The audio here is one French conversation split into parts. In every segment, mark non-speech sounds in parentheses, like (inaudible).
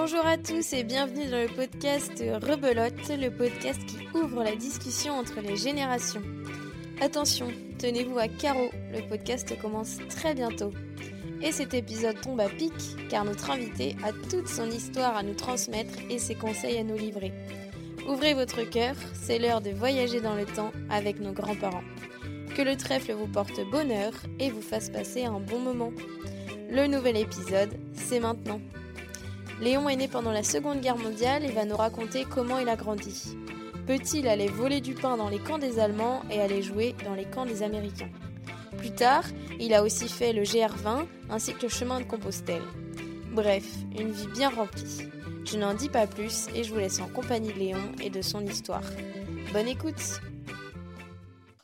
Bonjour à tous et bienvenue dans le podcast Rebelote, le podcast qui ouvre la discussion entre les générations. Attention, tenez-vous à carreau, le podcast commence très bientôt. Et cet épisode tombe à pic car notre invité a toute son histoire à nous transmettre et ses conseils à nous livrer. Ouvrez votre cœur, c'est l'heure de voyager dans le temps avec nos grands-parents. Que le trèfle vous porte bonheur et vous fasse passer un bon moment. Le nouvel épisode, c'est maintenant. Léon est né pendant la Seconde Guerre mondiale et va nous raconter comment il a grandi. Petit, aller voler du pain dans les camps des Allemands et aller jouer dans les camps des Américains? Plus tard, il a aussi fait le GR20 ainsi que le chemin de Compostelle. Bref, une vie bien remplie. Je n'en dis pas plus et je vous laisse en compagnie de Léon et de son histoire. Bonne écoute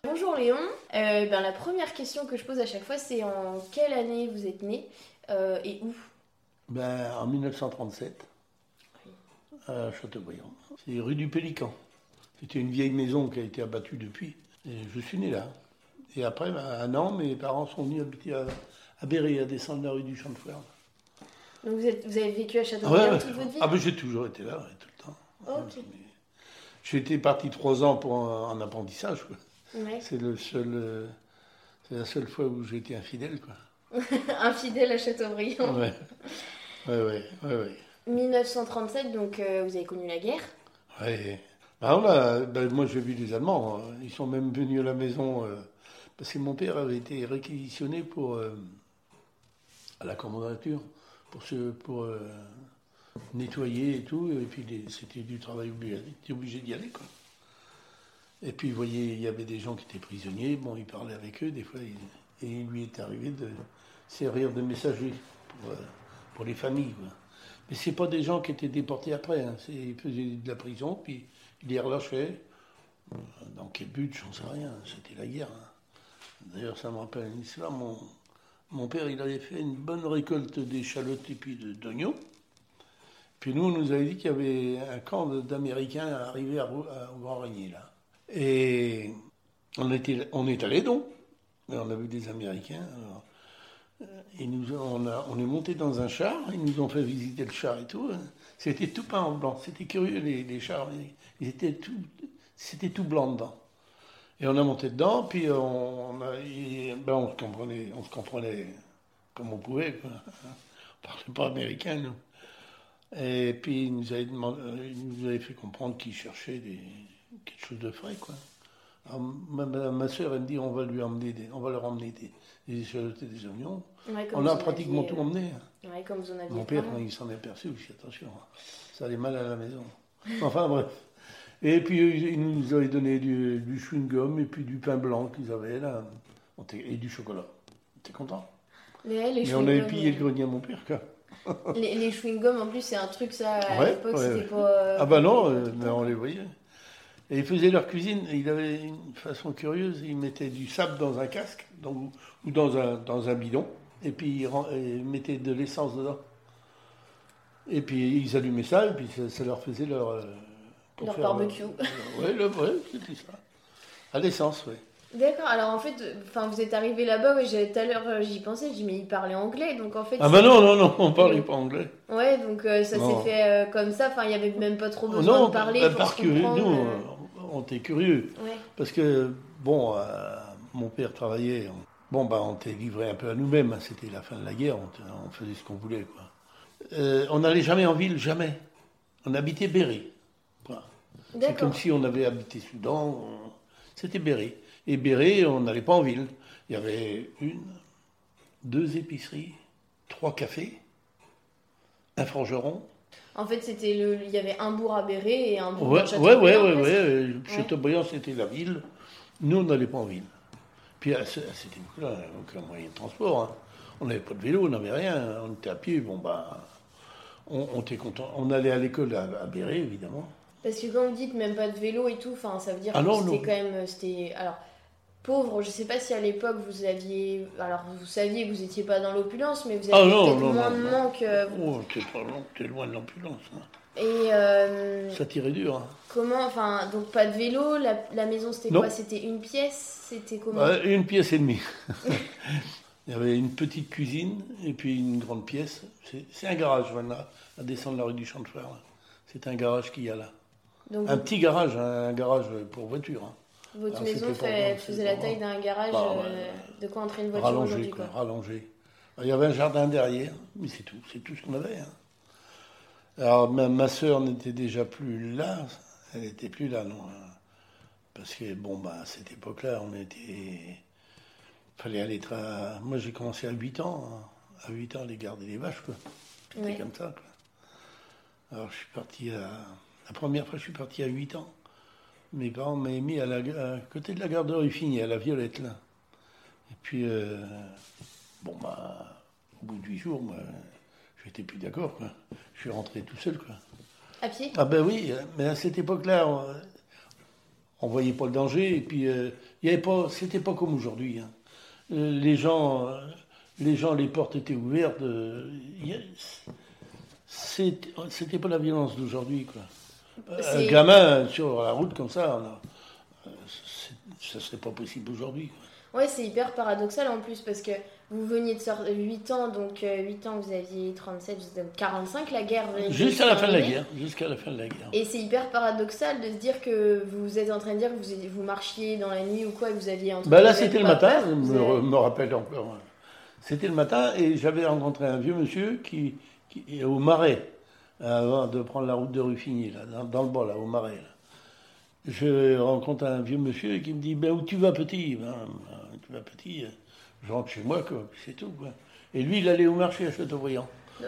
Bonjour Léon, euh, ben, la première question que je pose à chaque fois c'est en quelle année vous êtes né euh, et où? Ben, En 1937, à Châteaubriand. C'est rue du Pélican. C'était une vieille maison qui a été abattue depuis. Et je suis né là. Et après, ben, un an, mes parents sont venus habiter à, à Béret, à descendre la rue du Champ de Fleurs. Donc vous, êtes- vous avez vécu à Châteaubriand Ouais, toute votre vie Ah ben j'ai toujours été là, ouais, tout le temps. Ok. Mais J'étais parti trois ans pour un, un apprentissage. Ouais. C'est le seul, euh, c'est la seule fois où j'ai été infidèle, quoi. (laughs) Infidèle à Châteaubriand. Ouais, (laughs) ouais, ouais. ouais. 1937, donc euh, vous avez connu la guerre. Ouais. Ben, a- ben, moi, j'ai vu des Allemands. hein. Ils sont même venus à la maison euh, parce que mon père avait été réquisitionné pour euh, à la commandature pour se pour nettoyer et tout. Et puis c'était du travail obligé. Il était obligé d'y aller, quoi. Et puis, vous voyez, il y avait des gens qui étaient prisonniers. Bon, il parlait avec eux des fois. il- et il lui est arrivé de servir de messager pour, pour les familles, quoi. Mais c'est pas des gens qui étaient déportés après. Hein. Ils faisaient de la prison, puis ils les relâchaient. Dans quel but, j'en sais rien. C'était la guerre. hein. D'ailleurs, ça me rappelle une histoire. Mon, mon père, il avait fait une bonne récolte d'échalotes et puis d'oignons. Puis nous, on nous avait dit qu'il y avait un camp d'Américains arrivé à, à- au Grand Régnier, là. Et on, était, on est allé donc. On a vu des Américains. Ils ont- on, est monté dans un char, ils nous ont fait visiter le char et tout. C'était tout peint en blanc. C'était curieux, les, chars. Ils étaient tout, c'était tout blanc dedans. Et on a monté dedans, puis on, et, ben, on, se comprenait, on se comprenait comme on pouvait. Quoi. On parlait pas américain, nous. Et puis il nous avait, demandé- il nous avait fait comprendre qu'il cherchait des, quelque chose de frais. Quoi. Ma, ma, soeur, elle me dit on va lui emmener des, on va leur emmener des, des et des oignons. Ouais, On a en pratiquement aviez, tout emmené. Ouais, comme vous en aviez Mon père, quand il s'en est aperçu, dit attention, ça allait mal à la maison. (laughs) Enfin bref. Et puis euh, ils nous avaient donné du, du chewing-gum et puis du pain blanc qu'ils avaient là. On était- Et du chocolat. T'es content Mais, ouais, les Mais on avait pillé le euh, grenier à mon père, quoi. (laughs) Les, les chewing-gums, en plus, c'est un truc, ça, à Ouais, l'époque, ouais, c'était ouais. pas... euh, Ah bah non, euh, mais on les voyait. Et ils faisaient leur cuisine, et il avait une façon curieuse, ils mettaient du sable dans un casque ou dans un, dans un bidon, et puis ils, ils mettaient de l'essence dedans. Et puis ils allumaient ça, et puis ça, ça leur faisait leur... euh, pour Leur faire barbecue. (laughs) Oui, ouais, c'était ça. À l'essence, oui. D'accord, alors en fait, euh, enfin, vous êtes arrivé là-bas, j'ai- tout à l'heure euh, j'y pensais, j'ai dit mais il parlait anglais, donc en fait... Ah bah non, non, non, on parlait pas anglais. Ouais, donc euh, ça s'est fait euh, comme ça, enfin, il n'y avait même pas trop besoin non, de parler bah, pour parce se que nous, euh, euh, on était curieux. Ouais, Parce que, bon, euh, mon père travaillait. On- bon, bah, on était livré un peu à nous-mêmes. hein, C'était la fin de la guerre. On, faisait ce qu'on voulait, quoi. Euh, on n'allait jamais en ville, jamais. On habitait Béret. Voilà. C'est comme si on avait habité Soudan. on- C'était Béret. Et Béret, on n'allait pas en ville. Il y avait une, deux épiceries, trois cafés, un forgeron. En fait, c'était le... il y avait un bourg à Béret et un bourg Ouais, à ouais, Châteaubriand, ouais, ouais, ouais. euh, Châteaubriand, c'était la ville. Nous, on n'allait pas en ville. Puis à ce- à cette époque-là, aucun moyen de transport. hein. On n'avait pas de vélo, on n'avait rien. On était à pied. Bon, bah, on, on était content. On allait à l'école à, à Béret, évidemment. Parce que quand vous dites même pas de vélo et tout, enfin, ça veut dire Ah que c'était quand même, euh, c'était, alors, pauvre, je sais pas si à l'époque vous aviez, alors vous saviez que vous étiez pas dans l'opulence, mais vous Ah aviez non, peut-être non, moins de manque. euh, Oh, t'es pas t'es loin de l'ambulance. hein. Et euh, Ça tirait dur. hein. comment, enfin, donc pas de vélo, la, la maison c'était quoi? C'était une pièce? C'était comment? Une pièce et demie. (laughs) Il y avait une petite cuisine et puis une grande pièce. C'est- un garage, voilà, à descendre la rue du Champ de. C'est un garage qu'il y a là. Donc, Un petit garage, hein, un garage pour voiture. hein. votre maison fait- faisait la taille d'un garage. Bah, ouais. euh, de quoi entrer une voiture Rallongé, quoi, quoi? rallongé. Il y avait un jardin derrière, mais c'est tout, c'est tout ce qu'on avait. hein. Alors ma, ma soeur n'était déjà plus là, elle n'était plus là, non. hein. Parce que, bon, bah, à cette époque-là, on était. fallait aller tra- Moi, j'ai commencé à 8 ans. hein. À 8 ans, aller garder les vaches, quoi. C'était Ouais. comme ça, quoi. Alors, je suis parti à. La première fois, je suis parti à 8 ans. Mes parents m'avaient mis à, la... à côté de la gare de Ruffini, à la Violette, là. Et puis, euh, bon, bah, au bout de 8 jours, moi, je n'étais plus d'accord, quoi. Je suis rentré tout seul, quoi. À pied? Ah ben oui, mais à cette époque-là, on, ne voyait pas le danger, et puis euh, il y avait pas, c'était pas comme aujourd'hui. hein. Euh, Les gens, euh, les gens, les portes étaient ouvertes. euh, c'était, pas la violence d'aujourd'hui, quoi. Un gamin sur la route comme ça, ça serait pas possible aujourd'hui. Ouais, c'est hyper paradoxal en plus parce que vous veniez de sortir 8 ans, donc euh, 8 ans vous aviez 37, vous êtes 45, la guerre. Jusqu'à la fin de la guerre, jusqu'à la fin de la guerre. Et c'est hyper paradoxal de se dire que vous êtes en train de dire que vous, vous marchiez dans la nuit ou quoi et vous aviez Ben là, c'était le matin, peur, je me, avez- re- me rappelle encore. C'était le matin et j'avais rencontré un vieux monsieur qui, qui est au Marais, avant de prendre la route de Ruffigny, là, dans, dans le bas, là, au Marais. là. Je rencontre un vieux monsieur qui me dit Ben, Où tu vas, petit? Ben, ben, Tu vas, petit Je rentre chez moi, c'est tout. Quoi. Et lui, il allait au marché à Châteaubriand.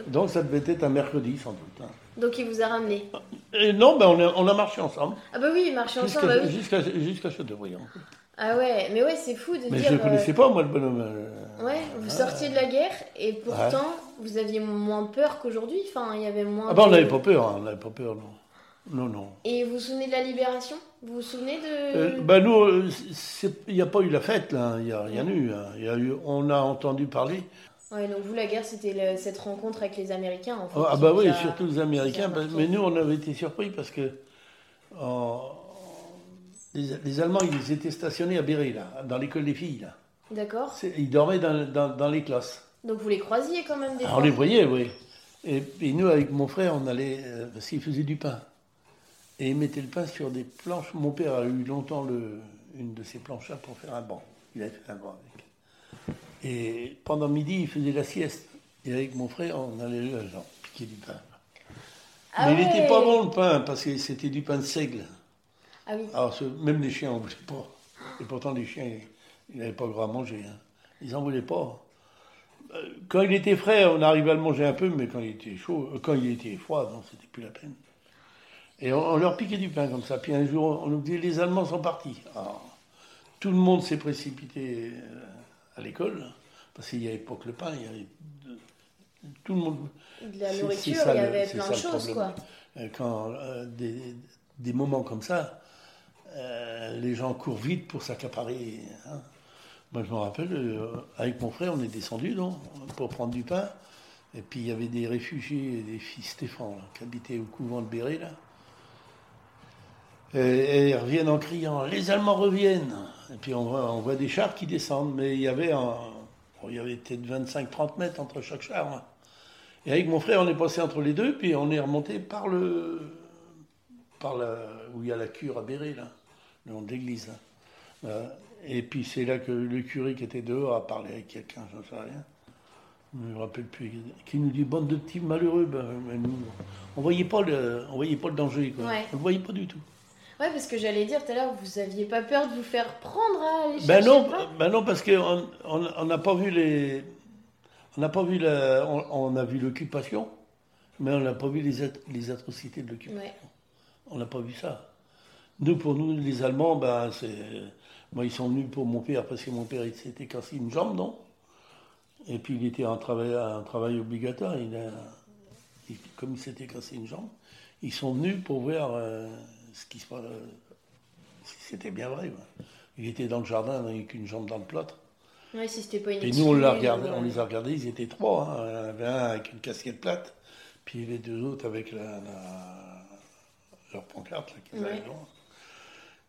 Donc ça devait être un mercredi, sans doute. hein. Donc il vous a ramené. Et non, ben, on, a, on a marché ensemble, Ah bah oui, marcher ensemble, bah jusqu'à oui. jusqu'à- jusqu'à Châteaubriand. Ah ouais, mais ouais, c'est fou de Mais dire. je ne connaissais euh, pas, moi, le bonhomme. euh, Ouais, vous sortiez de la guerre et pourtant vous aviez moins peur qu'aujourd'hui. Enfin, il y avait moins. Ah ben on de- n'avait pas peur, hein, on n'avait pas peur, non. Non, non. Et vous vous souvenez de la libération? Vous vous souvenez de. Euh, ben nous, euh, il n'y a pas eu la fête, là, il n'y a rien eu, hein. Y a eu. On a entendu parler. Ouais, donc vous, la guerre, c'était cette rencontre avec les Américains, en fait. Ah bah oui, a- surtout les Américains, parce- mais nous, on avait été surpris parce que les, les Allemands, ils étaient stationnés à Béret, là, dans l'école des filles. Là. D'accord. Ils dormaient dans, dans- dans les classes. Donc vous les croisiez quand même des Ah, fois? on les voyait, oui. Et, et nous, avec mon frère, on allait, euh, parce qu'il faisait du pain. Et il mettait le pain sur des planches? Mon père a eu longtemps le, une de ces planches-là pour faire un banc. Il avait fait un banc avec. Et pendant midi, il faisait la sieste. Et avec mon frère, on allait là, genre, piquer du pain. Ah Mais il n'était pas bon le pain, parce que c'était du pain de seigle. Ah oui. Alors, ce- même les chiens n'en voulaient pas. Et pourtant, les chiens, ils n'avaient pas gras à manger. hein. Ils n'en voulaient pas. Euh, Quand il était frais, on arrivait à le manger un peu, mais quand il était chaud, euh, quand il était froid, non, c'était plus la peine. Et on, on leur piquait du pain comme ça. Puis un jour, on nous dit les Allemands sont partis. Alors, tout le monde s'est précipité euh, à l'école, parce qu'il n'y avait pas que le pain, il y avait de- tout le monde. De la nourriture, ça il y avait plein de choses, quoi. Euh, Quand euh, des, des moments comme ça, euh, les gens courent vite pour s'accaparer. hein. Moi, je me rappelle, euh, avec mon frère, on est descendu non, pour prendre du pain. Et puis, il y avait des réfugiés, des fils Stéphane, là, qui habitaient au couvent de Béret, là. Et, ils reviennent en criant Les Allemands reviennent Et puis, on voit, on voit des chars qui descendent. Mais il y avait, un- bon, il y avait peut-être 25-30 mètres entre chaque char. hein. Et avec mon frère, on est passé entre les deux, puis on est remonté par le. par la, où il y a la cure à Béret, là, le nom de l'église. Euh, et puis c'est là que le curé qui était dehors a parlé avec quelqu'un, je ne sais rien. Je ne me rappelle plus. Qui nous dit bande de petits malheureux. Ben, mais nous, on voyait pas le, on voyait pas le danger. Quoi. Ouais. On le voyait pas du tout. Ouais, parce que j'allais dire tout à l'heure, vous aviez pas peur de vous faire prendre à aller Ben non, ben non, parce qu'on on on n'a pas vu les, on n'a pas vu la, on, on a vu l'occupation, mais on n'a pas vu les, les atrocités de l'occupation. Ouais. On n'a pas vu ça. Nous, pour nous, les Allemands, ben, c'est. Moi, ils sont venus pour mon père, parce que mon père, il s'était cassé une jambe, non? Et puis, il était en travail, un travail obligatoire. Il a, il- comme il s'était cassé une jambe, ils sont venus pour voir euh, ce qui se passe. si c'était bien vrai. quoi. Il était dans le jardin avec une jambe dans le plâtre. Ouais, si c'était pas une Et nous, on, l'a excuse, regardé, ou, on euh, les a regardés, ils étaient trois. hein. Il y en avait un avec une casquette plate, puis les deux autres avec la, la- leur pancarte là, qu'ils Ouais.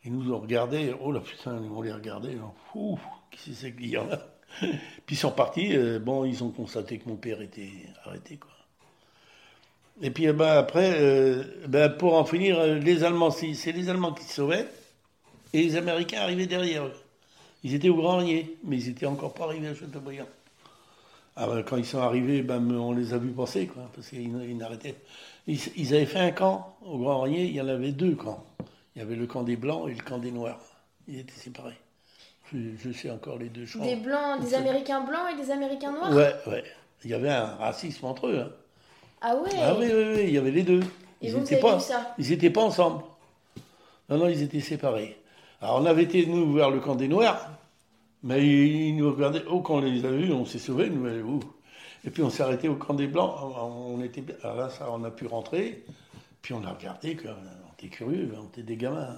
Ils nous ont regardés, oh là putain, on les regardait, là. Ouh, qui c'est ces (laughs) clients-là Puis ils sont partis. euh, bon, ils ont constaté que mon père était arrêté, quoi. Et puis eh ben, après, euh, ben, pour en finir, euh, les Allemands, c'est c'est les Allemands qui se sauvaient, et les Américains arrivaient derrière eux. Ils étaient au Grand Renier, mais ils étaient encore pas arrivés à Châteaubriand. Alors, quand ils sont arrivés, ben, on les a vus passer, quoi, parce qu'ils ils n'arrêtaient. Ils, ils avaient fait un camp au Grand Renier, il y en avait deux camps. Il y avait le camp des Blancs et le camp des Noirs. Ils étaient séparés. Je, je sais encore les deux champs. Des blancs, des Américains blancs et des Américains noirs? Ouais, ouais. Il y avait un racisme entre eux. hein. Ah ouais Ah oui, oui, oui, il y avait les deux. Et vous, vous étaient avez pas, vu ça Ils n'étaient pas ensemble. Non, non, ils étaient séparés. Alors on avait été, nous, vers le camp des Noirs, mais ils, ils nous regardaient. Oh, quand on les a vus, on s'est sauvés, nous, mais où Et puis on s'est arrêté au camp des Blancs. On était, alors là, ça, on a pu rentrer. Puis on a regardé, on était curieux, on était des gamins. hein.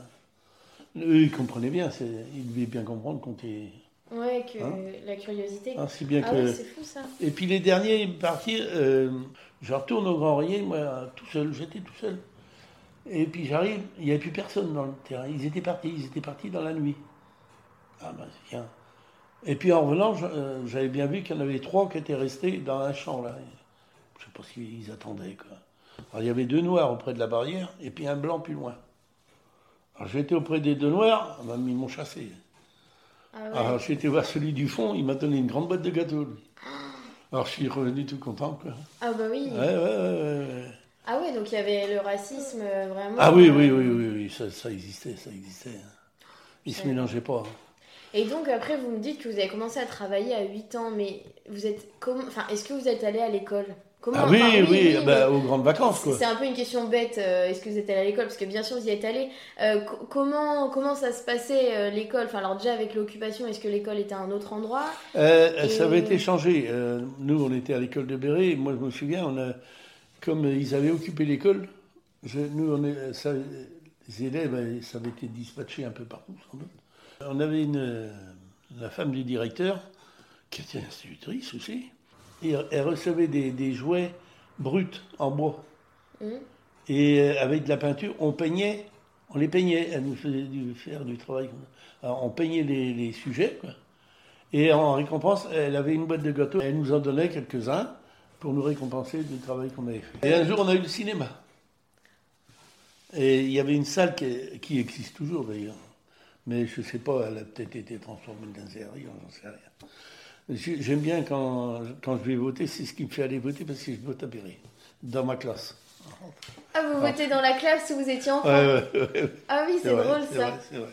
Eux, ils comprenaient bien, ils devaient bien comprendre qu'on était. Ouais, que Hein la curiosité. Ah, si bien Ah que. ouais, c'est fou ça. Et puis les derniers partis, euh, je retourne au Grand Renier, moi, tout seul, j'étais tout seul. Et puis j'arrive, il n'y avait plus personne dans le terrain. Ils étaient partis, ils étaient partis dans la nuit. Ah ben c'est bien. Et puis en revenant, euh, j'avais bien vu qu'il y en avait trois qui étaient restés dans un champ là. Je sais pas ce qu'ils attendaient quoi. Alors il y avait deux noirs auprès de la barrière et puis un blanc plus loin. Alors j'étais auprès des deux noirs, ah ben, ils m'ont chassé. Ah ouais. Alors été voir celui du fond, il m'a donné une grande boîte de gâteaux. lui. Alors je suis revenu tout content. Quoi. Ah bah oui. Ouais, ouais, ouais. Ah ouais, donc il y avait le racisme euh, vraiment. Ah oui, oui, oui, oui, oui, ça, ça existait, ça existait. hein. Ils se mélangeaient pas. hein. Et donc après, vous me dites que vous avez commencé à travailler à 8 ans, mais vous êtes comment Enfin, est-ce que vous êtes allé à l'école? Comment Ah oui, enfin, oui, bah, aux grandes vacances, quoi. C'est un peu une question bête. euh, est-ce que vous êtes allé à l'école? Parce que bien sûr, vous y êtes allé. Euh, co- comment comment ça se passait euh, l'école? Enfin, alors déjà avec l'occupation, est-ce que l'école était à un autre endroit? Et- Ça avait été changé. Nous, on était à l'école de Béret. et Moi, je me souviens, on a, comme ils avaient occupé l'école, nous, on est, ça, les élèves, ça avait été dispatché un peu partout, sans doute. On avait une, la femme du directeur, qui était institutrice aussi, et elle recevait des, des jouets bruts en bois. Hum Et euh, avec de la peinture, on peignait, on les peignait, elle nous faisait du- faire du travail. Alors, on peignait les, les sujets, quoi. Et en récompense, elle avait une boîte de gâteaux. Elle nous en donnait quelques-uns pour nous récompenser du travail qu'on avait fait. Et un jour, on a eu le cinéma. Et il y avait une salle qui, qui existe toujours, d'ailleurs. Mais je ne sais pas, elle a peut-être été transformée dans un j'en sais rien. J'ai- J'aime bien quand, quand je vais voter, c'est ce qui me fait aller voter parce que je vote à Péry, dans ma classe. Ah, vous votez dans la classe où vous étiez enfant Ouais, ouais, ouais, ouais. Ah oui, c'est drôle ça. vrai.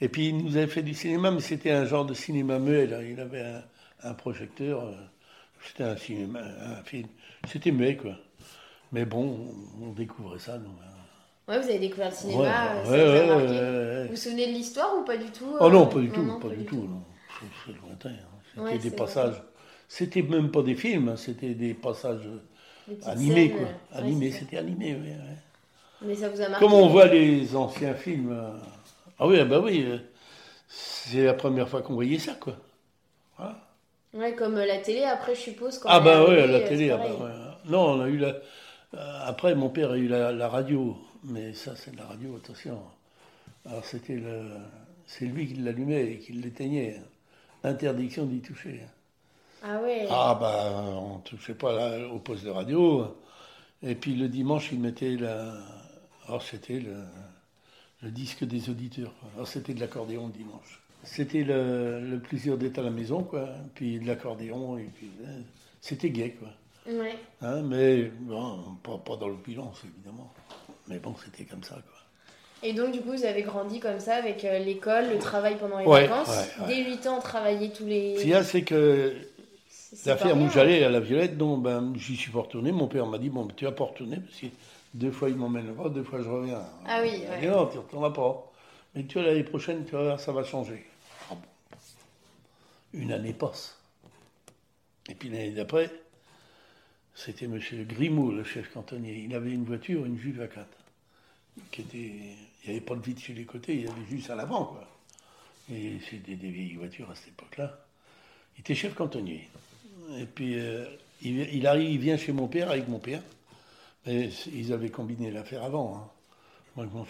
Et puis il nous avait fait du cinéma, mais c'était un genre de cinéma muet. Là. Il avait un, un projecteur. euh, C'était un cinéma, un film. C'était muet, quoi. Mais bon, on découvrait ça. nous. hein. Ouais, vous avez découvert le cinéma, euh, ça vous a marqué. Vous vous souvenez de l'histoire ou pas du tout Oh euh, non, pas du tout, non, pas, du tout. C'est lointain. hein. C'était Ouais, des passages. C'était même pas des films, hein, c'était des passages animés, scènes, quoi. euh, Animés, c'était animé, oui. ouais. Mais ça vous a marqué Comme on voit les anciens films. euh, Ah oui, ah bah oui. euh, C'est la première fois qu'on voyait ça, quoi. Voilà. Ouais, comme la télé, après, je suppose. Quand Ah bah oui, la euh, télé. ah bah. Non, on a eu la. Après, mon père a eu la, la radio, mais ça, c'est de la radio, attention. Alors c'était le, c'est lui qui l'allumait et qui l'éteignait. Interdiction d'y toucher. Ah ouais. Ah bah, on touchait pas là, au poste de radio. Et puis le dimanche, il mettait la. Alors c'était le, le disque des auditeurs. quoi. Alors c'était de l'accordéon le dimanche. C'était le, le plaisir d'être à la maison, quoi. Puis de l'accordéon, et puis euh, c'était gai, quoi. Ouais. Hein, mais bon, pas, pas dans l'opulence, évidemment. Mais bon, c'était comme ça, quoi. Et donc, du coup, vous avez grandi comme ça avec euh, l'école, le travail pendant les Ouais, vacances. ouais, ouais. Dès 8 ans, travailler tous les. Ce qu'il y a, c'est que La ferme où j'allais à la Violette, donc ben, j'y suis pas retourné. Mon père m'a dit Bon, ben, tu vas pas retourner parce que deux fois il m'emmène là-bas, deux fois je reviens. Ah oui, dit, Non, tu ne retourneras pas. Mais tu vois, l'année prochaine, tu vas voir, ça va changer. Ah. Une année passe. Et puis l'année d'après, c'était M. Grimaud, le chef cantonnier. Il avait une voiture, une Juve A4. Qui était... Il n'y avait pas de vide sur les côtés, il y avait juste à l'avant. quoi. Et c'était des vieilles voitures à cette époque-là. Il était chef cantonnier. Et puis, euh, il, arrive, il vient chez mon père avec mon père. C- ils avaient combiné l'affaire avant. hein. Moi, je m'en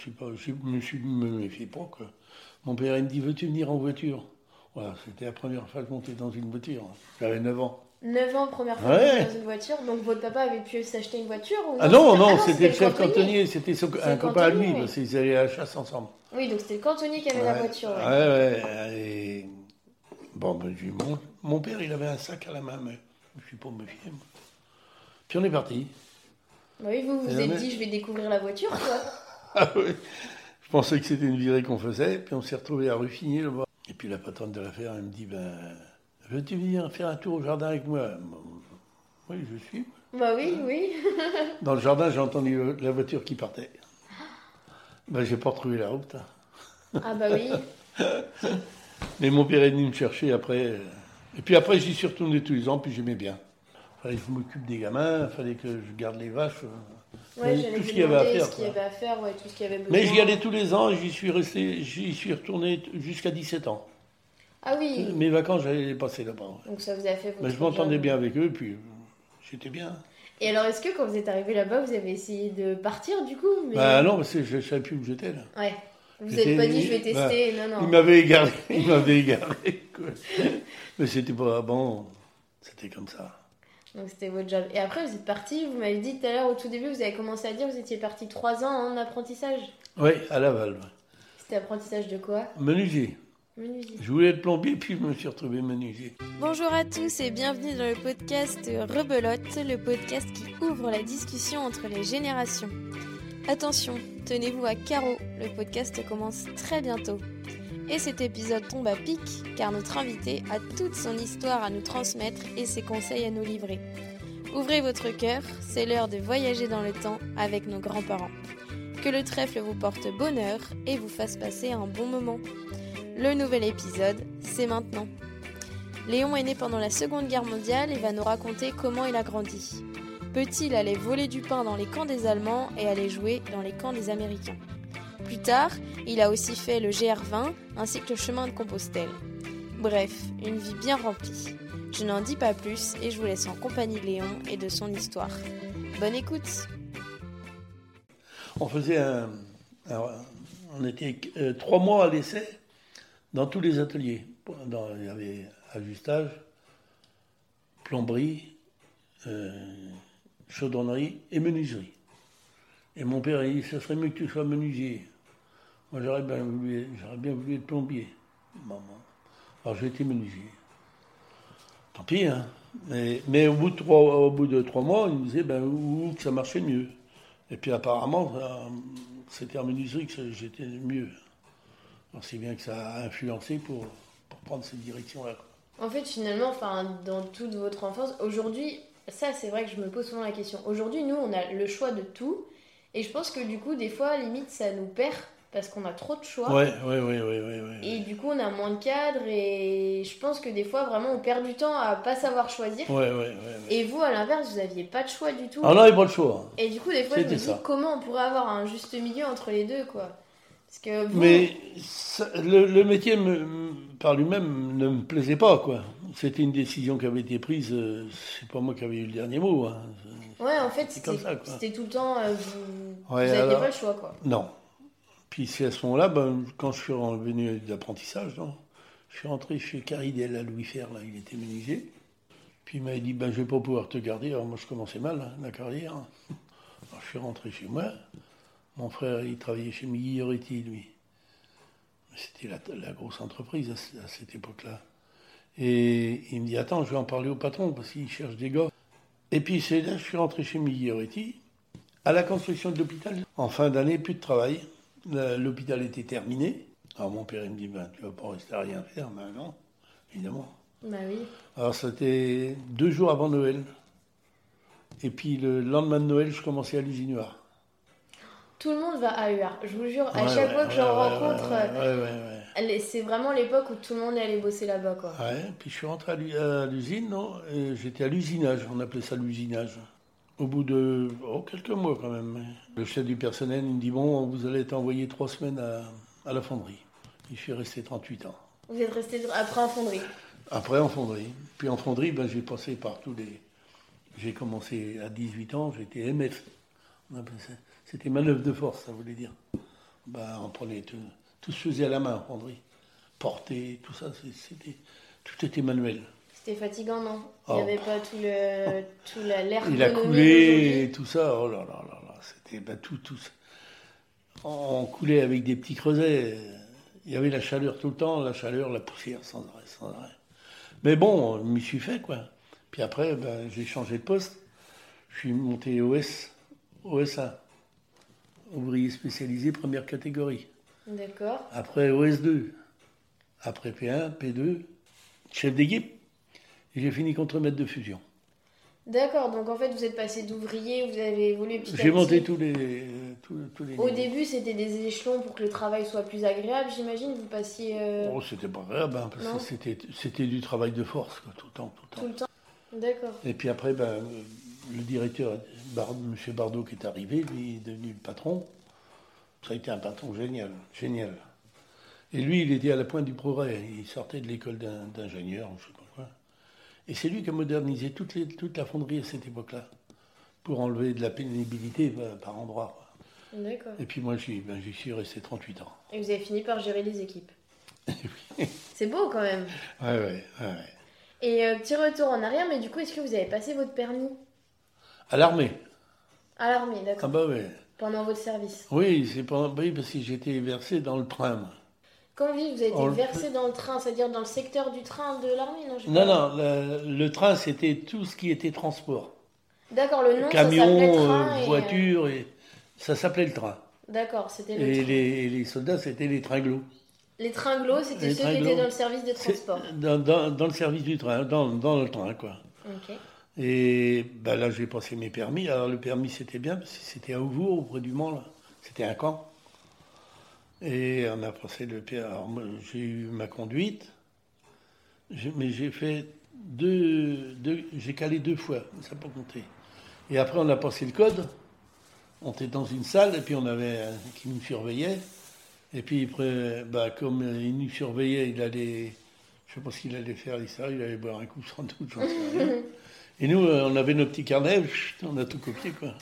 me suis méfiais pas. Quoi. Mon père, il me dit Veux-tu venir en voiture? Voilà, c'était la première fois que je montais dans une voiture. J'avais 9 ans. 9 ans, première fois Ouais. dans une voiture. Donc votre papa avait pu s'acheter une voiture ou Ah non, non, c'était- c'était le chef cantonnier. cantonnier, c'était un le copain à lui, cantonnier, parce qu'ils allaient à la chasse ensemble. Oui, donc c'était le cantonnier qui avait la voiture. ouais. Ouais, et- Bon, ben, mon, mon père, il avait un sac à la main, mais je suis pas me fier. moi. Puis on est parti. Bah oui, vous vous êtes dit, je vais découvrir la voiture, quoi. (laughs) Ah oui. Je pensais que c'était une virée qu'on faisait, puis on s'est retrouvé à Ruffigny là-bas. Et puis la patronne de l'affaire, elle me dit ben, Veux-tu venir faire un tour au jardin avec moi Oui, je suis. bah oui, oui. (laughs) Dans le jardin, j'ai entendu la voiture qui partait. Ben, j'ai pas retrouvé la route. Ah bah oui. (laughs) Mais mon père est venu me chercher après. Et puis après, j'y suis retourné tous les ans, puis j'aimais bien. fallait que je m'occupe des gamins, fallait que je garde les vaches. Ouais, Tout ce qu'il y avait à faire, ce qu'il y quoi. avait à faire, ouais, tout ce qu'il y avait besoin. Mais j'y allais tous les ans, j'y suis resté, j'y suis retourné jusqu'à 17 ans. Ah oui, Mes vacances, j'allais les passer là-bas. ouais. donc ça vous a fait votre Mais je m'entendais bien avec eux, puis euh, j'étais bien. Et alors, est-ce que quand vous êtes arrivé là-bas, vous avez essayé de partir du coup mais... Bah non, parce que je ne savais plus où j'étais là. Ouais. Vous n'êtes pas dit, je vais bah, tester, non, non. Il m'avait égaré, (laughs) il m'avait égaré. quoi. Mais c'était pas bon, c'était comme ça. Donc c'était votre job. Et après, vous êtes parti, vous m'avez dit tout à l'heure, au tout début, vous avez commencé à dire que vous étiez parti trois ans en apprentissage. Oui, à Laval. C'était apprentissage de quoi? Menuisier. Menuisier. Je voulais être plombier, puis je me suis retrouvé menuisier. Bonjour à tous et bienvenue dans le podcast Rebelote, le podcast qui ouvre la discussion entre les générations. Attention, tenez-vous à carreau, le podcast commence très bientôt. Et cet épisode tombe à pic car notre invité a toute son histoire à nous transmettre et ses conseils à nous livrer. Ouvrez votre cœur, c'est l'heure de voyager dans le temps avec nos grands-parents. Que le trèfle vous porte bonheur et vous fasse passer un bon moment. Le nouvel épisode, c'est maintenant. Léon est né pendant la Seconde Guerre mondiale et va nous raconter comment il a grandi. Petit, il allait voler du pain dans les camps des Allemands et aller jouer dans les camps des Américains? Plus tard, il a aussi fait le GR20 ainsi que le chemin de Compostelle. Bref, une vie bien remplie. Je n'en dis pas plus et je vous laisse en compagnie de Léon et de son histoire. Bonne écoute On faisait on était euh, trois mois à l'essai dans tous les ateliers. Il y avait ajustage, plomberie, euh, chaudronnerie et menuiserie. Et mon père a dit Ce serait mieux que tu sois menuisier. Moi, j'aurais bien voulu, bien être plombier. Maman. Alors, j'ai été menuisier. Tant pis, hein. Mais, au, bout de trois, mois, il me disait ben, où, que ça marchait mieux. Et puis apparemment, ça- c'était en menuiserie que j'étais mieux. C'est bien que ça a influencé pour, pour prendre cette direction-là. En fait, finalement, enfin, dans toute votre enfance, aujourd'hui, ça c'est vrai que je me pose souvent la question. Aujourd'hui, nous, on a le choix de tout. Et je pense que du coup, des fois, limite, ça nous perd parce qu'on a trop de choix. Ouais, ouais, ouais, ouais, ouais. Et du coup, on a moins de cadres. Et je pense que des fois, vraiment, on perd du temps à pas savoir choisir. Ouais, ouais, ouais. Et vous, à l'inverse, vous aviez pas de choix du tout. Ah non, il n'y a pas le choix. Et du coup, des fois, je me dis comment on pourrait avoir un juste milieu entre les deux, quoi. Parce que vous, Mais ça- le, le métier me- par lui-même ne me plaisait pas, quoi. C'était une décision qui avait été prise, euh, c'est pas moi qui avais eu le dernier mot. hein. ouais, en fait, c'était tout le temps, euh, vous, Ouais, vous aviez alors- pas le choix, quoi. Non. Puis c'est à ce moment-là, ben, quand je suis revenu d'apprentissage, non, je suis rentré chez Caridel à Louis Fer, là, il était menuisier. Puis il m'a dit, ben, je vais pas pouvoir te garder. Alors moi, je commençais mal, hein, la carrière. Alors je suis rentré chez moi. Mon frère, il travaillait chez Miguel-Oretti, lui. C'était la, la grosse entreprise à, ce- à cette époque-là. Et il me dit, attends, je vais en parler au patron, parce qu'il cherche des gars. Et puis c'est là que je suis rentré chez Miguel-Oretti, à la construction de l'hôpital. En fin d'année, plus de travail. L'hôpital était terminé. Alors mon père il me dit, ben, tu vas pas rester à rien faire. Ben non, évidemment. Bah oui. Alors c'était deux jours avant Noël. Et puis le lendemain de Noël, je commençais à l'usine noire. Tout le monde va à UR. Je vous jure, à Ouais, chaque ouais, fois que ouais, j'en rencontre, c'est vraiment l'époque où tout le monde est allé bosser là-bas, quoi. Puis je suis rentré à l'u- à l'usine, non J'étais à l'usinage, on appelait ça l'usinage. Au bout de oh, quelques mois quand même. Le chef du personnel il me dit Bon, vous allez être envoyé trois semaines à, à la fonderie. Et je suis resté 38 ans. Vous êtes resté après en fonderie. Après en fonderie. Puis en fonderie, ben, j'ai passé par tous les. J'ai commencé à 18 ans, j'étais MF. On appelait ça. C'était manœuvre de force, ça voulait dire. Ben, on prenait tout, tout se faisait à la main fonderie. porter, tout ça, c'était, tout était manuel. C'était fatigant, non? Il Oh. n'y avait pas tout le tout la- l'air Il a coulé et tout ça, oh là là là là, c'était bah, tout, tout. On coulait avec des petits creusets. Il y avait la chaleur tout le temps, la chaleur, la poussière sans arrêt, sans arrêt. Mais bon, je m'y suis fait quoi. Puis après, ben, j'ai changé de poste. Je suis monté OS, OSA, ouvrier spécialisé première catégorie. D'accord. Après OS2, après P1, P2, chef d'équipe. Et j'ai fini contremaître de fusion. D'accord, donc en fait vous êtes passé d'ouvrier, vous avez évolué petit à J'ai monté petit. tous les, tous, tous les Au niveaux. début c'était des échelons pour que le travail soit plus agréable, j'imagine. Vous passiez euh, Oh, c'était pas grave, hein, parce Non. que c'était, c'était du travail de force, quoi, tout le temps, tout le tout temps. le temps. D'accord. Et puis après, ben, le directeur, M. Bardot, qui est arrivé, lui est devenu le patron. Ça a été un patron génial, génial. Et lui, il était à la pointe du progrès. Il sortait de l'école d'in- d'ingénieur, je sais pas quoi. Et c'est lui qui a modernisé toute, les- toute la fonderie à cette époque-là, pour enlever de la pénibilité ben, par endroit. D'accord. Et puis moi, j'y, ben, suis resté 38 ans. Et vous avez fini par gérer les équipes. (laughs) C'est beau quand même. Ouais, ouais, ouais, ouais. Et euh, petit retour en arrière, mais du coup, est-ce que vous avez passé votre permis? À l'armée. à l'armée, Ah d'accord, bah ouais. pendant votre service Oui, c'est pas... oui, parce que j'étais versé dans le train. moi. Quand vous vous avez été On le versé dans le train, c'est-à-dire dans le secteur du train de l'armée, non Non, pas. non, le, le train, c'était tout ce qui était transport. D'accord, le nom, ça Camion, s'appelait train euh, et, euh, voiture, et... ça s'appelait le train. D'accord, c'était le Et train. les, et les soldats, c'était les tringlots. Les tringlos, c'était ceux qui étaient dans le service de transport. Dans, dans- dans le service du train, dans, dans le train, quoi. Ok. Et ben là, j'ai passé mes permis. Alors, le permis, c'était bien, parce que c'était à Auvour, auprès du Mans, là. C'était un camp. Et on a passé le permis. Alors, j'ai eu ma conduite, mais j'ai fait deux, j'ai calé deux fois, ça n'a pas compté. Et après, on a passé le code. On était dans une salle, et puis on avait un qui nous surveillait. Et puis, bah, comme il nous surveillait, il allait, je sais pas ce qu'il allait faire, savait, il allait boire un coup sans doute, j'en sais rien. (laughs) Et nous, euh, on avait nos petits carnets, on a tout copié, quoi.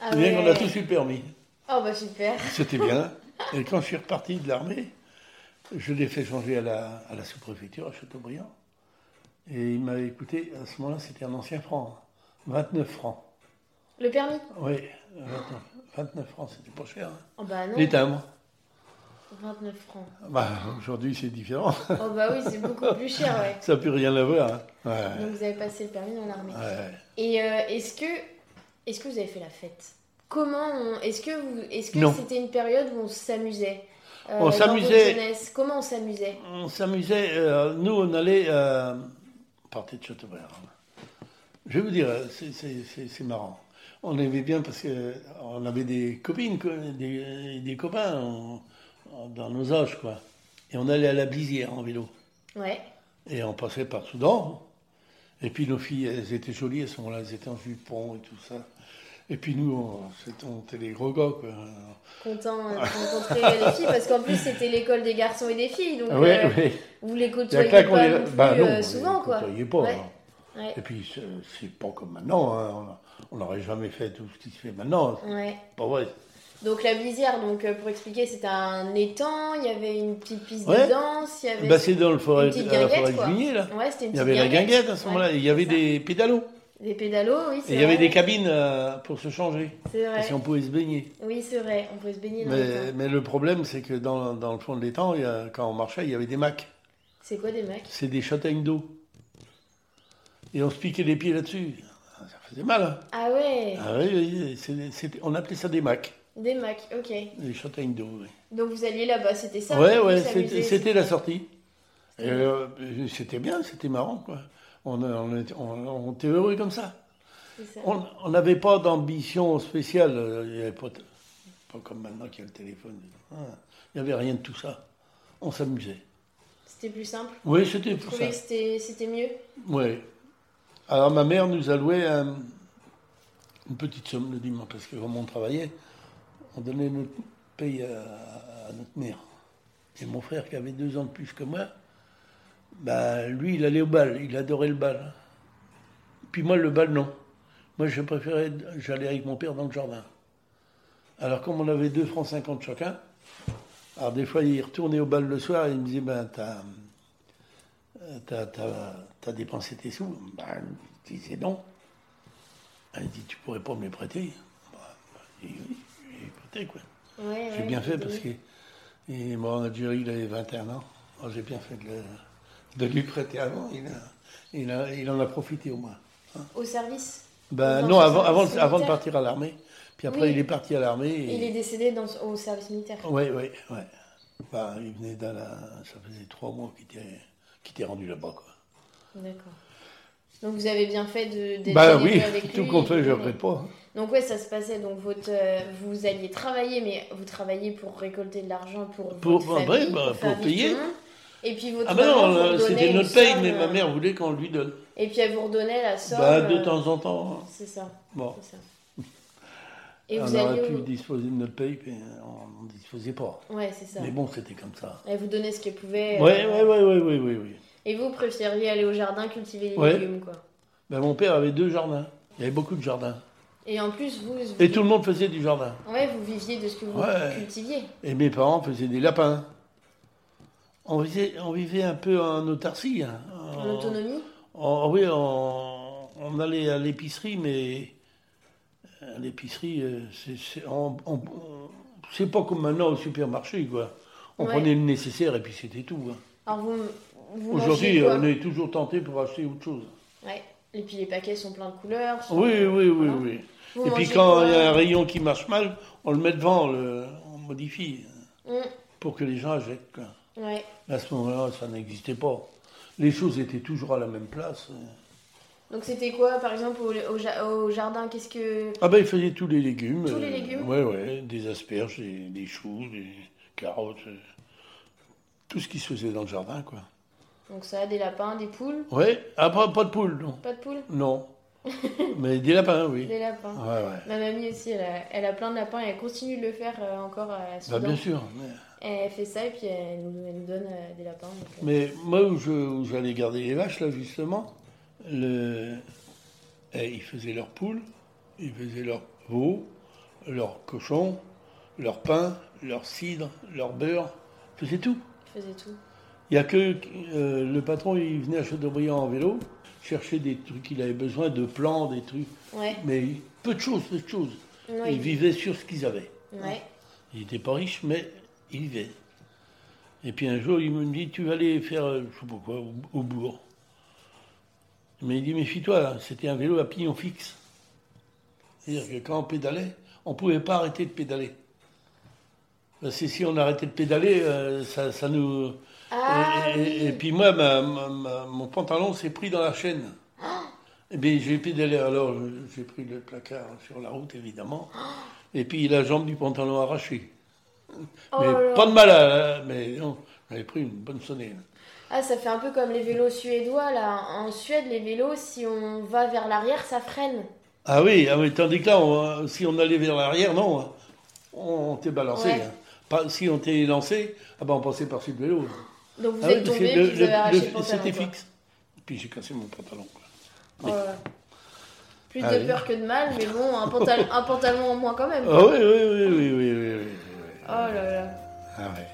Ah C'est bien qu'on a tous eu le permis. Oh bah super. (laughs) C'était bien. (laughs) Et quand je suis reparti de l'armée, je l'ai fait changer à la, à la sous-préfecture, à Châteaubriand. Et il m'a écouté, à ce moment-là, c'était un ancien franc. hein. 29 francs. Le permis? Oui, 29, 29 francs, c'était pas cher. hein. Oh bah non. Les timbres. 29 francs. Bah, aujourd'hui, c'est différent. Oh bah oui, c'est beaucoup plus cher, ouais. Ça n'a plus rien à voir. hein. Ouais, Donc vous avez passé le permis dans l'armée. ouais. Et euh, est-ce que est-ce que vous avez fait la fête? Comment est-ce que Non. c'était une période où on s'amusait euh, On s'amusait. Comment on s'amusait? On s'amusait, euh, nous on allait, partait de Châteaubriand. Je vais vous dire, c'est- marrant. On aimait bien parce qu'on avait des copines, des, des copains dans nos âges, quoi. Et on allait à la Blisière en vélo. Ouais. Et on passait par Soudan. Et puis nos filles, elles étaient jolies à ce moment-là, elles étaient en jupon et tout ça. Et puis nous, on, était les gros gars, quoi. Content euh, de rencontrer les filles parce qu'en plus c'était l'école des garçons et des filles donc ouais, euh, ouais. vous les côtoyez pas qu'on les... plus Bah non, euh, les souvent quoi. pas, Ouais. Ouais. Et puis, c'est- pas comme maintenant. hein. On n'aurait jamais fait tout ce qui se fait maintenant. Ouais. pas vrai. Donc la Blisière, donc euh, pour expliquer, c'était un étang, il y avait une petite piste Ouais. de danse, il y avait Bah, c'est dans le forêt, petite à la forêt de. Juigné, là. Ouais, une Il y avait la guinguette à ce ouais. moment-là. Il y avait ça. des pédalos. Des pédalos, oui, c'est Et il y avait des cabines euh, pour se changer. C'est vrai. Parce qu'on pouvait se baigner. Oui, c'est vrai, on pouvait se baigner dans Mais, l'étang. mais le problème, c'est que dans, dans le fond de l'étang, il y a- quand on marchait, il y avait des macs. C'est quoi des mecs C'est des châtaignes d'eau. Et on se piquait les pieds là-dessus. Ça faisait mal. hein. Ah ouais, Ah oui, on appelait ça des macs. Des mecs, ok. Des châtaignes d'eau, oui. Donc vous alliez là-bas, c'était ça Ouais, ouais, c'était la sortie. Euh, C'était bien, c'était marrant, quoi. On, on était, on- on était heureux comme ça. On n'avait pas d'ambition spéciale. euh, Il y avait pas, comme maintenant qu'il y a le téléphone. Ah, Il n'y avait rien de tout ça. On s'amusait. C'était plus simple Oui, c'était que c'était c'était mieux? Oui. Alors ma mère nous allouait un- une petite somme le dimanche, parce que comme on travaillait, on donnait notre paye à, notre mère. Et mon frère, qui avait deux ans de plus que moi, bah, lui, il allait au bal, il adorait le bal. Puis moi, le bal, non. Moi, je préférais, j'allais avec mon père dans le jardin. Alors, comme on avait 2 francs 50 chacun, Alors des fois, il retournait au bal le soir et il me disait, ben, t'as, dépensé tes sous Ben, je disais non. Il dit, tu pourrais pas me les prêter j'ai oui, j'ai prêté, quoi. Ouais, J'ai ouais, bien fait parce que et moi, en Algérie, il avait 21 ans. Alors, j'ai bien fait de, le- de lui prêter avant. Il, a- il, a- il en a profité au moins. Au service? Ben, non, avant, avant, service avant de partir à l'armée. Puis après, Oui. il est parti à l'armée. et- Il est décédé dans, au service militaire. Oui, oui, oui. Bah, il venait dans la... Ça faisait trois mois qu'il était, était rendu là-bas. D'accord. Donc vous avez bien fait de Bah oui, avec (laughs) tout lui. compte fait, je Ouais. regrette pas. Donc ouais, ça se passait. Donc votre, euh, vous alliez travailler, mais vous travailliez pour récolter de l'argent pour Pour- votre bah, famille, ouais, bah, pour, pour vivre payer. Et puis votre Ah ben non, euh, c'était notre paye, somme, mais ma euh, mère voulait qu'on lui donne. Et puis elle vous redonnait la somme. Bah, de temps en temps. hein. C'est ça. Bon, ça. (laughs) Et on vous aurait alliez pu disposer de notre paye, mais on ne disposait pas. Ouais, c'est ça. Mais bon, c'était comme ça. Elle vous donnait ce qu'elle pouvait. Oui, euh, oui, oui, oui, oui, oui. Et vous préfériez aller au jardin cultiver les Ouais. légumes, quoi. Ben, mon père avait deux jardins. Il y avait beaucoup de jardins. Et en plus, vous, vous... Et tout le monde faisait du jardin. Ouais, vous viviez de ce que vous Ouais. cultiviez. Et mes parents faisaient des lapins. On vivait, on vivait un peu en autarcie. hein. En autonomie. On- oui, on, on allait à l'épicerie, mais à l'épicerie, euh, c'est- c'est on- pas comme maintenant au supermarché, quoi. On Ouais. prenait le nécessaire et puis c'était tout. hein. Alors vous Aujourd'hui, on est toujours tenté pour acheter autre chose. Ouais. Et puis les paquets sont pleins de couleurs. sont- Oui, oui, oui, Voilà. oui. Vous et puis quand il y a un rayon qui marche mal, on le met devant, le- on modifie Mm, pour que les gens achètent. quoi. Ouais. À ce moment-là, ça n'existait pas. Les choses étaient toujours à la même place. Donc c'était quoi, par exemple, au, au ja- au jardin Qu'est-ce que... Ah ben, il faisait tous les légumes. Tous les légumes Ouais, ouais, des asperges, des, des choux, des carottes, euh, tout ce qui se faisait dans le jardin, quoi. Donc ça, des lapins, des poules Ouais, ah, pas, de poules, non. Pas de poules Non. (laughs) Mais des lapins, oui. Des lapins. Ouais, ouais. Ma mamie aussi, elle a, elle a plein de lapins et elle continue de le faire euh, encore à Bah, Soudan. bien sûr. Mais, Elle fait ça et puis elle nous, elle nous donne euh, des lapins. donc, euh. mais moi, où je- où j'allais garder les vaches, là, justement, le... eh, ils faisaient leurs poules, ils faisaient leurs veaux, leurs cochons, leur pain, leur cidre, leur beurre, ils faisaient tout. Elle faisait tout. Il n'y a que euh, le patron, il venait à Châteaubriand en vélo, chercher des trucs qu'il avait besoin, de plans, des trucs, Ouais. mais peu de choses, peu de choses. Ouais. Ils vivaient sur ce qu'ils avaient. Ouais. Ils n'étaient pas riches, mais ils vivaient. Et puis un jour, il me dit, tu vas aller faire, euh, je sais pas quoi, au, au bourg. Mais il dit, méfie-toi, c'était un vélo à pignon fixe. C'est-à-dire que quand on pédalait, on ne pouvait pas arrêter de pédaler. Parce que si on arrêtait de pédaler, euh, ça, ça nous... Ah et, et- oui. et puis moi, ma- ma- ma- mon pantalon s'est pris dans la chaîne. Et bien j'ai pédalé, alors j'ai pris le placard sur la route, évidemment. Et puis la jambe du pantalon arrachée. Oh mais là pas de mal, à- mais non, j'avais pris une bonne sonnée. Ah, ça fait un peu comme les vélos suédois, là. En Suède, les vélos, si on va vers l'arrière, ça freine. Ah oui, ah oui, tandis que là, on- si on allait vers l'arrière, non, hein. on, t'est balancé. Ouais. hein. Pas, si on t'est lancé, ah ben on passait par-dessus le vélo. Donc vous ah êtes tombé, puis vous avez arraché le, le C'était fixe. Puis j'ai cassé mon pantalon. Oh Plus ah de peur que de mal, mais bon, un, pantalon, (laughs) un pantalon en moins quand même. Ah oui, oui, oui, oui, oui, oui. Oh là là. Ah ouais.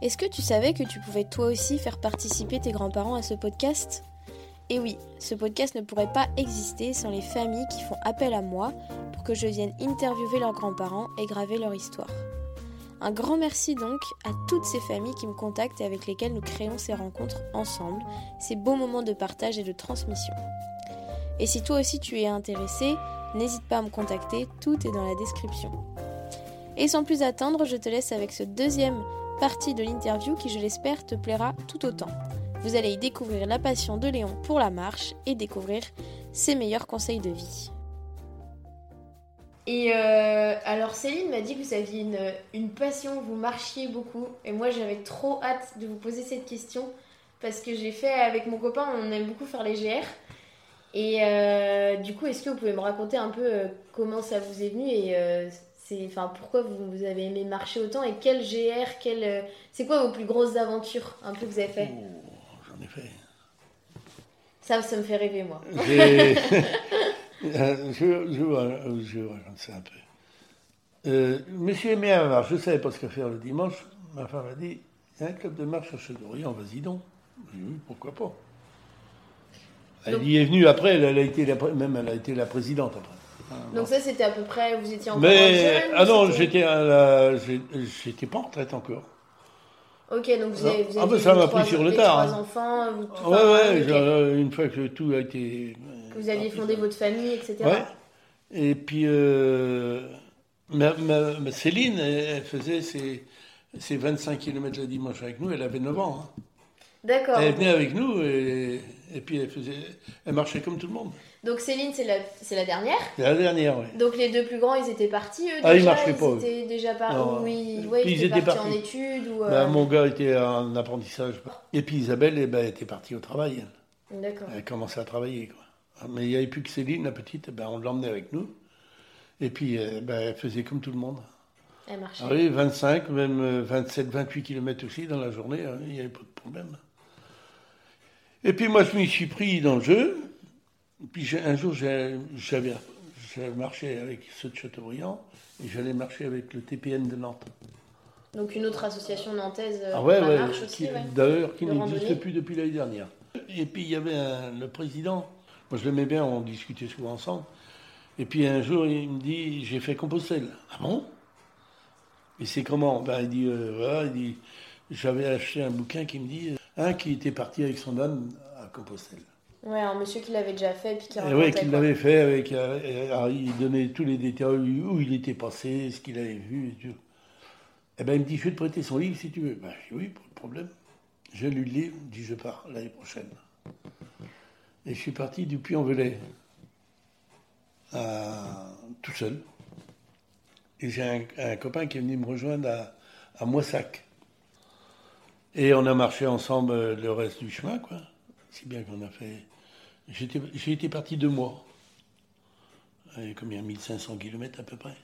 Est-ce que tu savais que tu pouvais toi aussi faire participer tes grands-parents à ce podcast? Eh oui, ce podcast ne pourrait pas exister sans les familles qui font appel à moi pour que je vienne interviewer leurs grands-parents et graver leur histoire. Un grand merci donc à toutes ces familles qui me contactent et avec lesquelles nous créons ces rencontres ensemble, ces beaux moments de partage et de transmission. Et si toi aussi tu es intéressé, n'hésite pas à me contacter, tout est dans la description. Et sans plus attendre, je te laisse avec ce deuxième partie de l'interview qui, je l'espère, te plaira tout autant. Vous allez y découvrir la passion de Léon pour la marche et découvrir ses meilleurs conseils de vie. Et euh, alors Céline m'a dit que vous aviez une, une passion, vous marchiez beaucoup. Et moi j'avais trop hâte de vous poser cette question parce que j'ai fait avec mon copain, on aime beaucoup faire les GR. Et euh, du coup, est-ce que vous pouvez me raconter un peu euh, comment ça vous est venu et euh, c'est, enfin, pourquoi vous, vous avez aimé marcher autant et quel GR, quel, c'est quoi vos plus grosses aventures un peu que vous avez fait? Oh, J'en ai fait. Ça, ça me fait rêver moi. (laughs) Euh, je, je, vois- je, vois, j'en sais un peu. Euh, monsieur aimait la marche, je ne savais pas ce qu'à faire le dimanche. Ma femme a dit, il y a un club de marche à Châteaubriand, vas-y donc. J'ai dit, oui, pourquoi pas. Elle Donc- y est venue après, elle, elle a été la, même elle a été la présidente après. Ah, Donc ça, c'était à peu près, vous étiez encore Mais, jeune ah non, j'étais à la- j'ai- j'étais pas en retraite encore. Ok, donc vous avez, vous Ah, bah, ça m'a pris sur le tard, trois hein. enfants, vous, Ouais, enfin, ouais, genre, une fois que tout a été. Vous aviez fondé votre famille, etc. Ouais. Et puis, euh, ma, ma- ma Céline, elle, faisait ses, ses 25 km le dimanche avec nous, elle avait 9 ans. hein. D'accord. Elle venait avec nous et, et puis elle, faisait, elle marchait comme tout le monde. Donc Céline, c'est la, c'est la dernière? C'est la dernière, oui. Donc les deux plus grands, ils étaient partis, eux, Ah, ils marchaient pas, eux. étaient déjà. Non. Oui, ouais, ils ils étaient partis en études ou... euh, Ben, mon gars était en apprentissage. Et puis Isabelle, eh ben, elle était partie au travail. D'accord. Elle commençait à travailler. Quoi. Mais il n'y avait plus que Céline, la petite, eh ben, on l'emmenait avec nous. Et puis, eh ben, elle faisait comme tout le monde. Elle marchait. Ah oui, 25, même euh, 27, 28 km aussi dans la journée, hein, il n'y avait pas de problème. Et puis moi, je m'y suis pris dans le jeu. Puis un jour, j'avais marché avec ceux de Châteaubriand et j'allais marcher avec le TPN de Nantes. Donc une autre association nantaise euh, Ah ouais, ouais, marche aussi, ouais. d'ailleurs, qui n'existe plus depuis l'année dernière. Et puis il y avait un- le président, moi je l'aimais bien, on discutait souvent ensemble. Et puis un jour, il me dit J'ai fait Compostelle. Ah bon? Et c'est comment? Ben, Il dit euh, Voilà, il dit J'avais acheté un bouquin qui me dit euh, Un qui était parti avec son âne à Compostelle. Ouais, un monsieur qui l'avait déjà fait puis qui Et racontait. ouais, quoi. l'avait fait avec. euh, il donnait tous les détails où il était passé, ce qu'il avait vu et tout. Et ben il me dit Je vais te prêter son livre si tu veux. Ben, je dis, oui, pas de problème. J'ai lu le livre, dit Je pars l'année prochaine. Et je suis parti du Puy-en-Velay, tout seul. Et j'ai un, copain qui est venu me rejoindre à, à Moissac. Et on a marché ensemble le reste du chemin, quoi. Si bien qu'on a fait. J'ai été parti deux mois. Combien? 1500 km à peu près.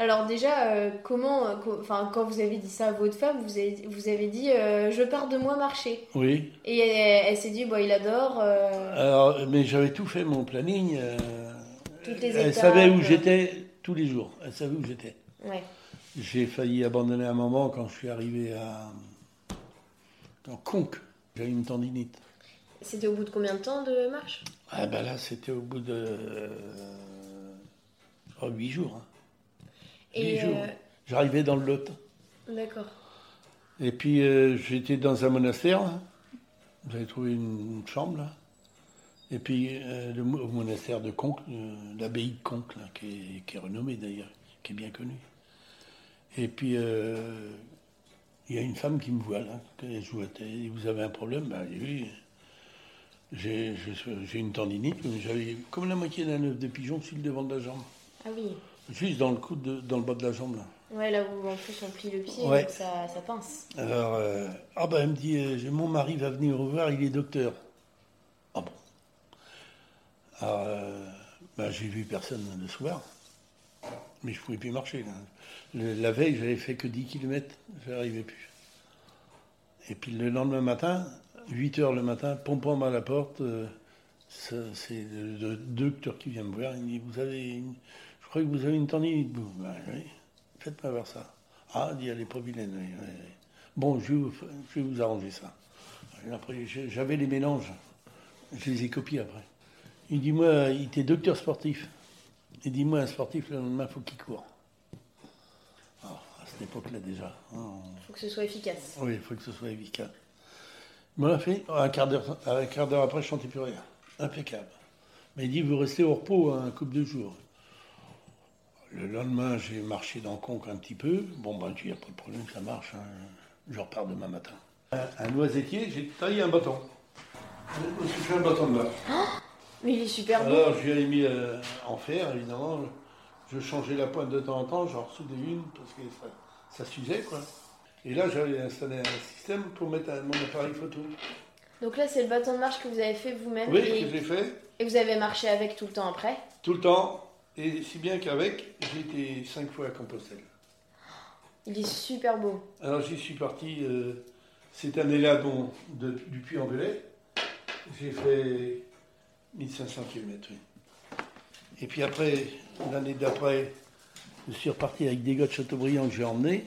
Alors déjà, euh, comment, euh, enfin quand vous avez dit ça à votre femme, vous avez, vous avez dit euh, je pars de moi marcher. Oui. Et elle, elle s'est dit bon il adore. euh, Alors, mais j'avais tout fait mon planning. euh, Toutes les elle étapes, savait où j'étais tous les jours. Elle savait où j'étais. Ouais. J'ai failli abandonner un moment quand je suis arrivé à en Conques. J'avais une tendinite. C'était au bout de combien de temps de marche? Ah ben là, c'était au bout de euh, oh, huit jours. hein. Jours. euh, J'arrivais dans le Lot. d'accord. Et puis euh, j'étais dans un monastère. là. J'avais trouvé une, une chambre là. Et puis euh, le au monastère de Conques, l'abbaye de Conques, là, qui, est, qui est renommée d'ailleurs, qui est bien connue. Et puis euh, il y a une femme qui me voit là, vois, Et vous avez un problème Ben oui. J'ai j'ai une tendinite, mais j'avais comme la moitié d'un œuf de pigeon sur le devant de la jambe. Ah oui. Juste dans le coude, de- dans le bas de la jambe là. Ouais, là où en plus on plie le pied, Ouais. donc ça, ça pince. Alors, euh, ah ben, elle me dit, euh, mon mari va venir vous voir, il est docteur. Ah bon. Alors, euh, ben, j'ai vu personne le soir, mais je pouvais plus marcher. là. Le- la veille, j'avais fait que 10 km, je n'arrivais plus. Et puis le lendemain matin, 8 heures le matin, pom-pom à la porte, c'est le, le docteur qui vient me voir, il me dit, vous avez une- je crois que vous avez une tendinite. Bon, ben, oui. Faites-moi voir ça. Ah, il dit, elle est pas vilaine. oui. Bon, je vais, vous, je vais vous arranger ça. J'avais les mélanges. Je les ai copiés après. Il dit, moi, il était docteur sportif. Il dit, moi, un sportif, le lendemain, il faut qu'il court. Alors, à cette époque-là, déjà. hein, on- Faut que ce soit efficace. oui, il faut que ce soit efficace. Il me l'a fait. Un quart d'heure, après, je sentais plus rien. Impeccable. Mais il dit, vous restez au repos un couple de jours. Le lendemain, j'ai marché dans Conques un petit peu. Bon, ben, il n'y a pas de problème, ça marche. hein. Je repars demain matin. Un, un noisetier, j'ai taillé un bâton. Je me suis fait un bâton de marche. Mais il est super beau. Alors, je l'ai mis euh, en fer, évidemment. Je changeais la pointe de temps en temps, j'en soudais une, parce que ça, ça s'usait, quoi. Et là, j'avais installé un système pour mettre un- mon appareil photo. Donc là, c'est le bâton de marche que vous avez fait vous-même Oui, et, que j'ai fait et vous avez marché avec tout le temps après? tout le temps. Et si bien qu'avec, j'ai été cinq fois à Compostelle. Il est super beau. Alors, j'y suis parti euh, cette année-là, bon, de- du Puy-en-Velay. J'ai fait 1500 km, oui. Et puis après, l'année d'après, Je suis reparti avec des gars de Châteaubriand que j'ai emmenés.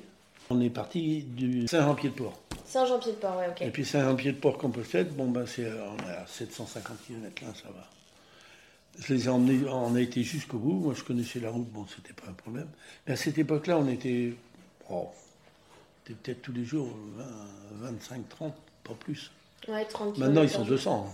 On est parti du Saint-Jean-Pied-de-Port. Saint-Jean-Pied-de-Port, ouais, ok. Et puis Saint-Jean-Pied-de-Port-Compostelle, bon ben c'est, on est à 750 km là, ça va. Je les ai emmenés, on a été jusqu'au bout. Moi, je connaissais la route, bon, c'était pas un problème. Mais à cette époque-là, on était, oh, c'était peut-être tous les jours 20, 25, 30, pas plus. Ouais, 30 Maintenant, ils sont par jour. 200. hein.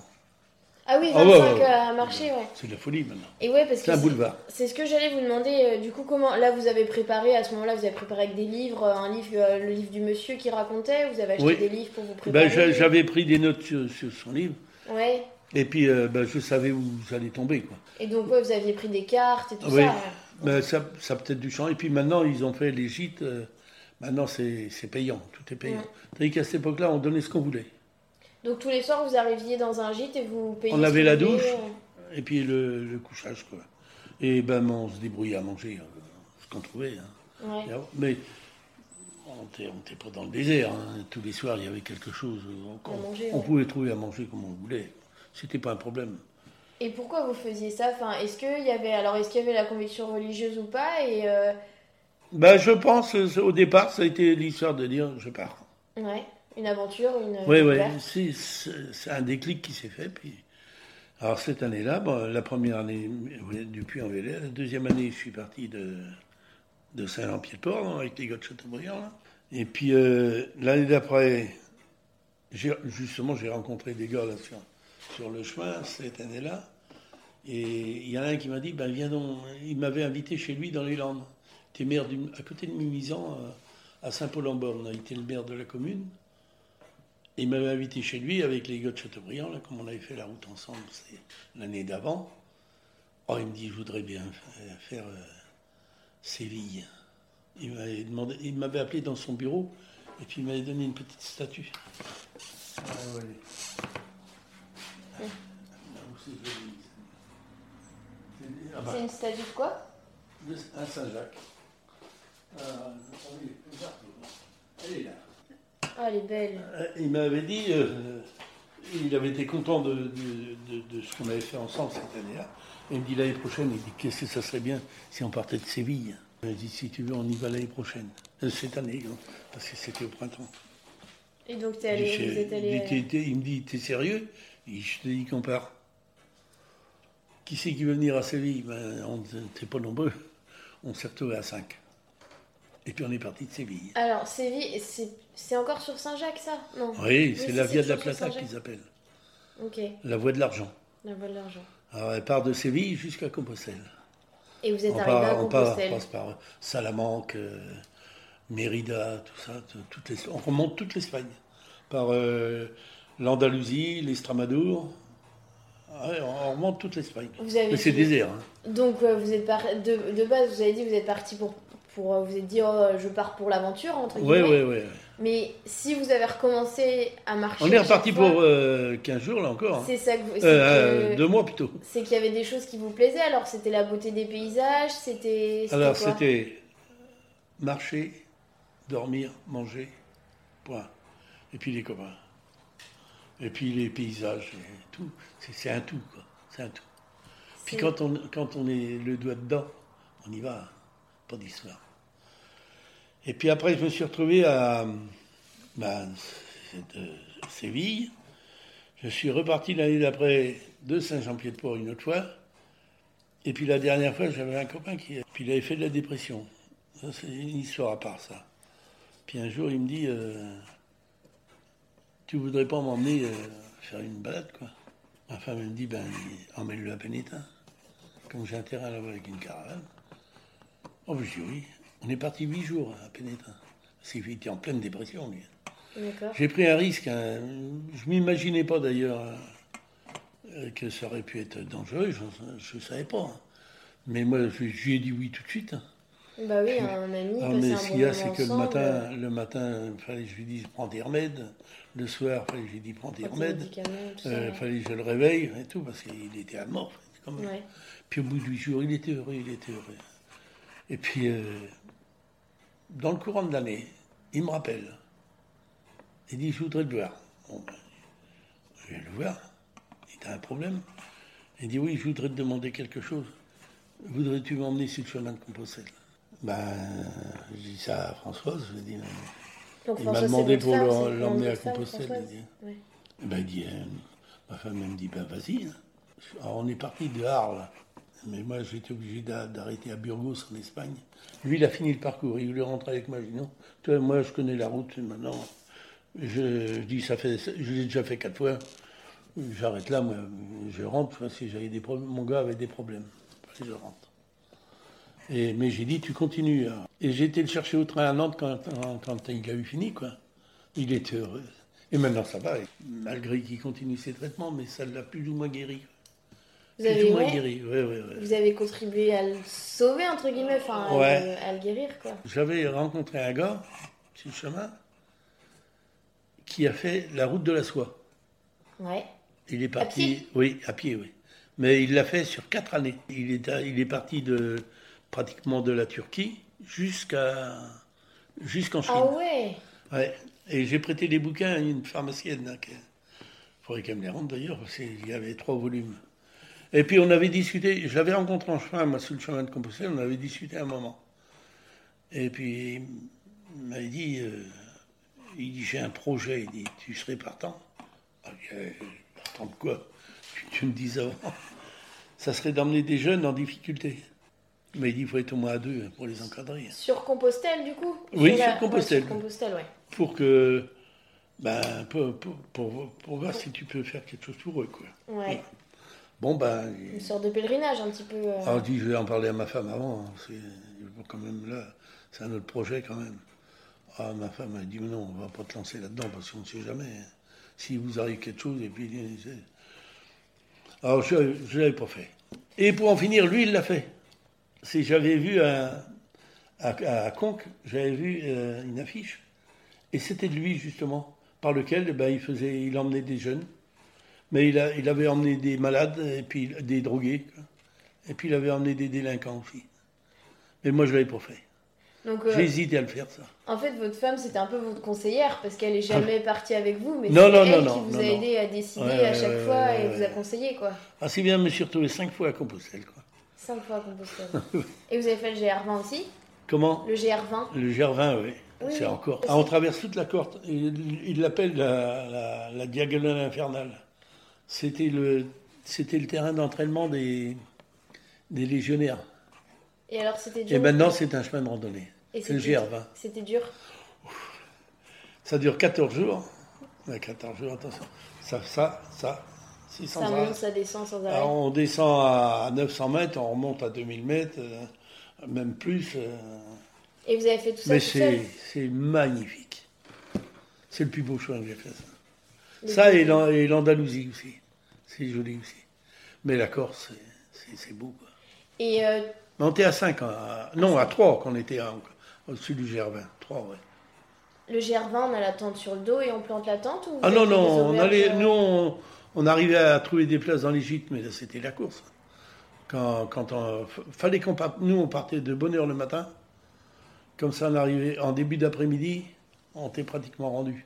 Ah oui, Ah 25 ouais, ouais, ouais. à marcher, ouais. C'est de la folie maintenant. Et ouais, parce que C'est un boulevard. C'est ce que j'allais vous demander. euh, du coup, comment là vous avez préparé à ce moment-là, vous avez préparé avec des livres, euh, un livre, euh, le livre du monsieur qui racontait. Vous avez acheté Oui. des livres pour vous préparer. Ben, j'a- j'avais pris des notes sur, sur son livre. Ouais. Et puis, euh, ben, je savais où j'allais tomber. Quoi. Et donc ouais, vous aviez pris des cartes et tout Oui. ça. Ben, ça, ça a peut-être dû changer. Et puis maintenant, ils ont fait les gîtes. euh, maintenant, c'est c'est payant. Tout est payant. Ouais. Tandis qu'à cette époque-là, on donnait ce qu'on voulait. Donc tous les soirs, vous arriviez dans un gîte et vous payiez. On avait la douche. euh. Et puis le, le couchage. Quoi. Et ben, on se débrouillait à manger euh, ce qu'on trouvait. hein. Ouais. Mais on n'était on était pas dans le désert. hein. Tous les soirs, il y avait quelque chose. On, À manger, on ouais. pouvait trouver à manger comme on voulait. C'était pas un problème. Et pourquoi vous faisiez ça? Enfin, est-ce qu'il y avait alors est-ce qu'il y avait la conviction religieuse ou pas? Et euh, Ben, je pense, euh, au départ, ça a été l'histoire de dire je pars. ouais, une aventure, une. Oui, découverte. c'est- un déclic qui s'est fait. Puis... Alors, cette année-là, bon, la première année oui, du Puy-en-Velay, la deuxième année, je suis parti de, de Saint-Jean-Pied-de-Port, hein, avec les gars de Châteaubriand. là. Et puis, euh, l'année d'après, justement, j'ai rencontré des gars là, sur, le chemin, cette année-là. Et il y en a un qui m'a dit, ben viens donc, il m'avait invité chez lui dans les Landes. Il était maire du- à côté de Mimizan, euh, à Saint-Paul-en-Borne. Il était le maire de la commune. Et il m'avait invité chez lui avec les gars de Châteaubriand, là, comme on avait fait la route ensemble l'année d'avant. Oh, il me dit, je voudrais bien fa- faire euh, Séville. Il m'avait appelé dans son bureau et puis il m'avait donné une petite statue. Ah. Ah, c'est ah bah, C'est une statue de quoi? Un Saint-Jacques. Regarde, Elle est là. Ah, elle est belle. Euh, Il m'avait dit, euh, il avait été content de, de- de- de ce qu'on avait fait ensemble cette année-là. Il me dit l'année prochaine, il dit qu'est-ce que ça serait bien si on partait de Séville? Il m'a dit si tu veux, on y va l'année prochaine. Euh, cette année, hein, parce que c'était au printemps. Et donc t'es Il, allé, vous êtes allé. euh, il me dit t'es sérieux? Je te dis qu'on part. Qui c'est qui veut venir à Séville? Ben, On n'était pas nombreux. On s'est retrouvés à 5. Et puis on est parti de Séville. Alors Séville, c'est encore sur Saint-Jacques ça? Non. Oui, c'est la Via de la Plata qu'ils appellent. Ok. La voie de l'argent. La voie de l'argent. Alors, elle part de Séville jusqu'à Compostelle. Et vous êtes On, arrivé à part, on, part- Compostelle. on passe par Salamanque, euh, Mérida, tout ça. tout- toutes les- on remonte toute l'Espagne. Par euh, l'Andalousie, l'Estramadour. Ouais, on remonte toute l'Espagne. Mais c'est désert. hein. Donc euh, vous êtes par... de, de base, vous avez dit vous êtes parti pour pour euh, vous êtes dit oh, je pars pour l'aventure entre guillemets. ouais, ouais. Mais si vous avez recommencé à marcher. On est reparti fois, pour euh, 15 jours, là encore. hein. C'est ça que vous. Euh, que- deux mois plutôt. C'est qu'il y avait des choses qui vous plaisaient. Alors c'était la beauté des paysages, c'était. Alors, c'était marcher, dormir, manger, point. Et puis les copains. Et puis les paysages, et tout. C'est un tout, quoi. C'est un tout. Puis quand on, quand on est le doigt dedans, on y va. Pas d'histoire. Et puis après, je me suis retrouvé à ben, de Séville. Je suis reparti l'année d'après de Saint-Jean-Pied-de-Port une autre fois. Et puis la dernière fois, j'avais un copain qui puis il avait fait de la dépression. C'est une histoire à part, ça. Puis un jour, il me dit euh, Tu voudrais pas m'emmener euh, faire une balade, quoi? Ma femme, elle me dit Ben, emmène-le à Pénétin. Comme j'ai intérêt à l'avoir avec une caravane. Oh, je dis oui. On est parti huit jours à Pénétin. Parce qu'il était en pleine dépression, lui. J'ai pris un risque. hein. Je m'imaginais pas d'ailleurs euh, que ça aurait pu être dangereux. Je ne savais pas. hein. Mais moi, lui ai dit oui tout de suite. hein. Bah oui, un ami, Ah, mais ce qu'il y a, c'est que le matin, le matin, il fallait que je lui dise prends des remèdes. Le soir, il fallait que je lui dise prends des remèdes. Euh, fallait que je le réveille et tout, parce qu'il était à mort. quand même. Ouais. Puis au bout de huit jours, il était heureux, il était heureux. Et puis, euh, dans le courant de l'année, il me rappelle. Il dit, je voudrais le voir. Bon, ben, je vais le voir. Il a un problème. Il dit, oui, je voudrais te demander quelque chose. Voudrais-tu m'emmener sur le chemin de Compostelle? Ben, j'ai dit ça à Françoise, je lui ai dit, Donc, il m'a demandé pour l'emmener à Compostelle. Ben, il dit, euh, ma femme elle me dit, ben vas-y. hein. Alors, on est parti de Arles, mais moi j'étais obligé d'a- d'arrêter à Burgos en Espagne. Lui, il a fini le parcours, il voulait rentrer avec moi. Je dis non, toi, moi je connais la route maintenant. Je, je dis, ça fait, je l'ai déjà fait quatre fois. J'arrête là, moi, je rentre. Si j'avais des problèmes, mon gars avait des problèmes. Je rentre. Et, mais j'ai dit, tu continues. hein. Et j'ai été le chercher au train à Nantes quand, quand, il a eu fini, quoi. Il était heureux. Et maintenant, ça va, malgré qu'il continue ses traitements, mais ça l'a plus ou moins guéri. Vous Plus avez, ou moins guéri, ouais, ouais, ouais. vous avez contribué à le sauver, entre guillemets, enfin, à, le, à le guérir, quoi. J'avais rencontré un gars, sur le chemin, qui a fait la route de la soie. Ouais. Il est parti, pied? oui, à pied, oui. Mais il l'a fait sur quatre années. Il est, à- il est parti de pratiquement de la Turquie jusqu'à jusqu'en Chine. Ah ouais Ouais. Et j'ai prêté des bouquins à une pharmacienne. hein, qui- Il faudrait qu'elle me les rende d'ailleurs, parce qu'il y avait trois volumes. Et puis on avait discuté, je l'avais rencontré en chemin, moi, sur le chemin de Compostelle, on avait discuté un moment. Et puis il m'avait dit, euh, il dit, j'ai un projet, il dit, tu serais partant Ah, Partant de quoi? Tu, tu me dis avant. Ça serait d'emmener des jeunes en difficulté. Mais il dit, faut être au moins à deux pour les encadrer. Sur Compostelle, du coup Oui, la- sur Compostelle. ouais, sur Compostelle, ouais. pour que ben pour, pour, pour, pour voir si tu peux faire quelque chose pour eux quoi. Ouais. Bon ben Une sorte de pèlerinage, un petit peu. euh, alors, je dis je vais en parler à ma femme avant, hein, c'est quand même là, c'est un autre projet quand même. Ah, ma femme a dit mais non, on va pas te lancer là-dedans parce qu'on ne sait jamais. hein. Si vous arrive quelque chose et puis c'est- alors je ne l'avais pas fait. Et pour en finir, lui il l'a fait. C'est j'avais vu à, à Conques, j'avais vu euh, une affiche et c'était de lui justement par lequel eh ben, il faisait, il emmenait des jeunes, mais il, a, il avait emmené des malades et puis des drogués, quoi. et puis il avait emmené des délinquants aussi. Mais moi je l'avais pas fait. Donc, euh, J'ai hésité à le faire ça. en fait, votre femme, c'était un peu votre conseillère, parce qu'elle est (laughs) jamais partie avec vous, mais Non, c'est non, elle non, qui vous non, a non. aidé à décider Ouais, à chaque ouais, fois ouais, et vous a conseillé, quoi. Ah si bien, je me suis retrouvé cinq fois à Compostelle. Quoi. Cinq fois à Compostelle. (laughs) et vous avez fait le GR20 aussi Comment Le GR20 Le Gervin, oui. Oui, c'est oui. encore. Ah, on traverse toute la côte. Il il l'appelle la, la- la diagonale infernale. C'était le, c'était le terrain d'entraînement des, des légionnaires. Et alors, c'était dur Et maintenant, c'est un chemin de randonnée. C'est le c'était- GR20. C'était dur Ça dure 14 jours. Ouais, 14 jours, attention. Ça, ça, ça. 600 Ça monte, ça descend sans arrêt. Alors, on descend à 900 mètres, on remonte à 2000 mètres, euh, même plus. euh, Et vous avez fait tout ça mais c'est magnifique. C'est le plus beau choix que j'ai fait. Ça, ça et l'An- et l'Andalousie aussi. C'est joli aussi. Mais la Corse, c'est- beau. Quoi. Et euh, Mais on était à 5, non, à 3 qu'on était à- au-dessus du Gervin. 3, ouais. le GR20, on a la tente sur le dos et on plante la tente ou Ah non, non, on allait, nous, on, on arrivait à trouver des places dans les gîtes, mais c'était la course. Quand, quand on, fallait qu'on parte, nous, on partait de bonne heure le matin. Comme ça, on arrivait en début d'après-midi, on était pratiquement rendu.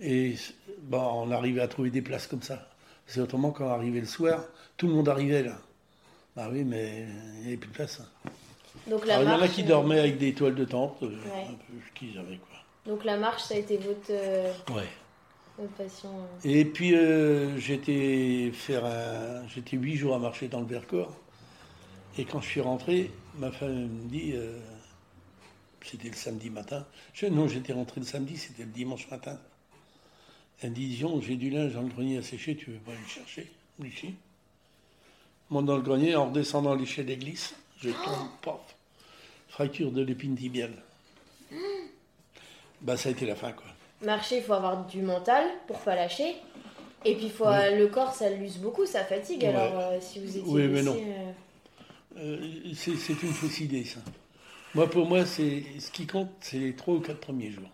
Et bon, on arrivait à trouver des places comme ça. C'est autrement quand on arrivait le soir, tout le monde arrivait là. Bah oui, mais il n'y avait plus de place. Donc la Alors, il y en a qui euh, dormaient avec des toiles de tente, euh, Ouais. un peu ce qu'ils avaient quoi. Donc la marche, ça a été votre, euh, Ouais. Passion. euh. Et puis euh, j'étais faire un, j'étais huit jours à marcher dans le Vercors. Et quand je suis rentré, ma femme me dit, euh, c'était le samedi matin. Je, non, j'étais rentré le samedi, c'était le dimanche matin. Elle me dit, Dion, j'ai du linge dans le grenier à sécher, tu veux pas aller le chercher. Je monte dans le grenier, en redescendant l'échelle d'église, je tombe, paf, fracture de l'épine tibiale. Bah ça a été la fin quoi. Marcher, il faut avoir du mental pour pas lâcher. Et puis faut, le corps, ça l'use beaucoup, ça fatigue. Ouais. Alors euh, si vous étiez Oui, mais non. euh, Euh, c'est une fausse idée, ça. Moi, pour moi, c'est ce qui compte, c'est les trois ou quatre premiers jours.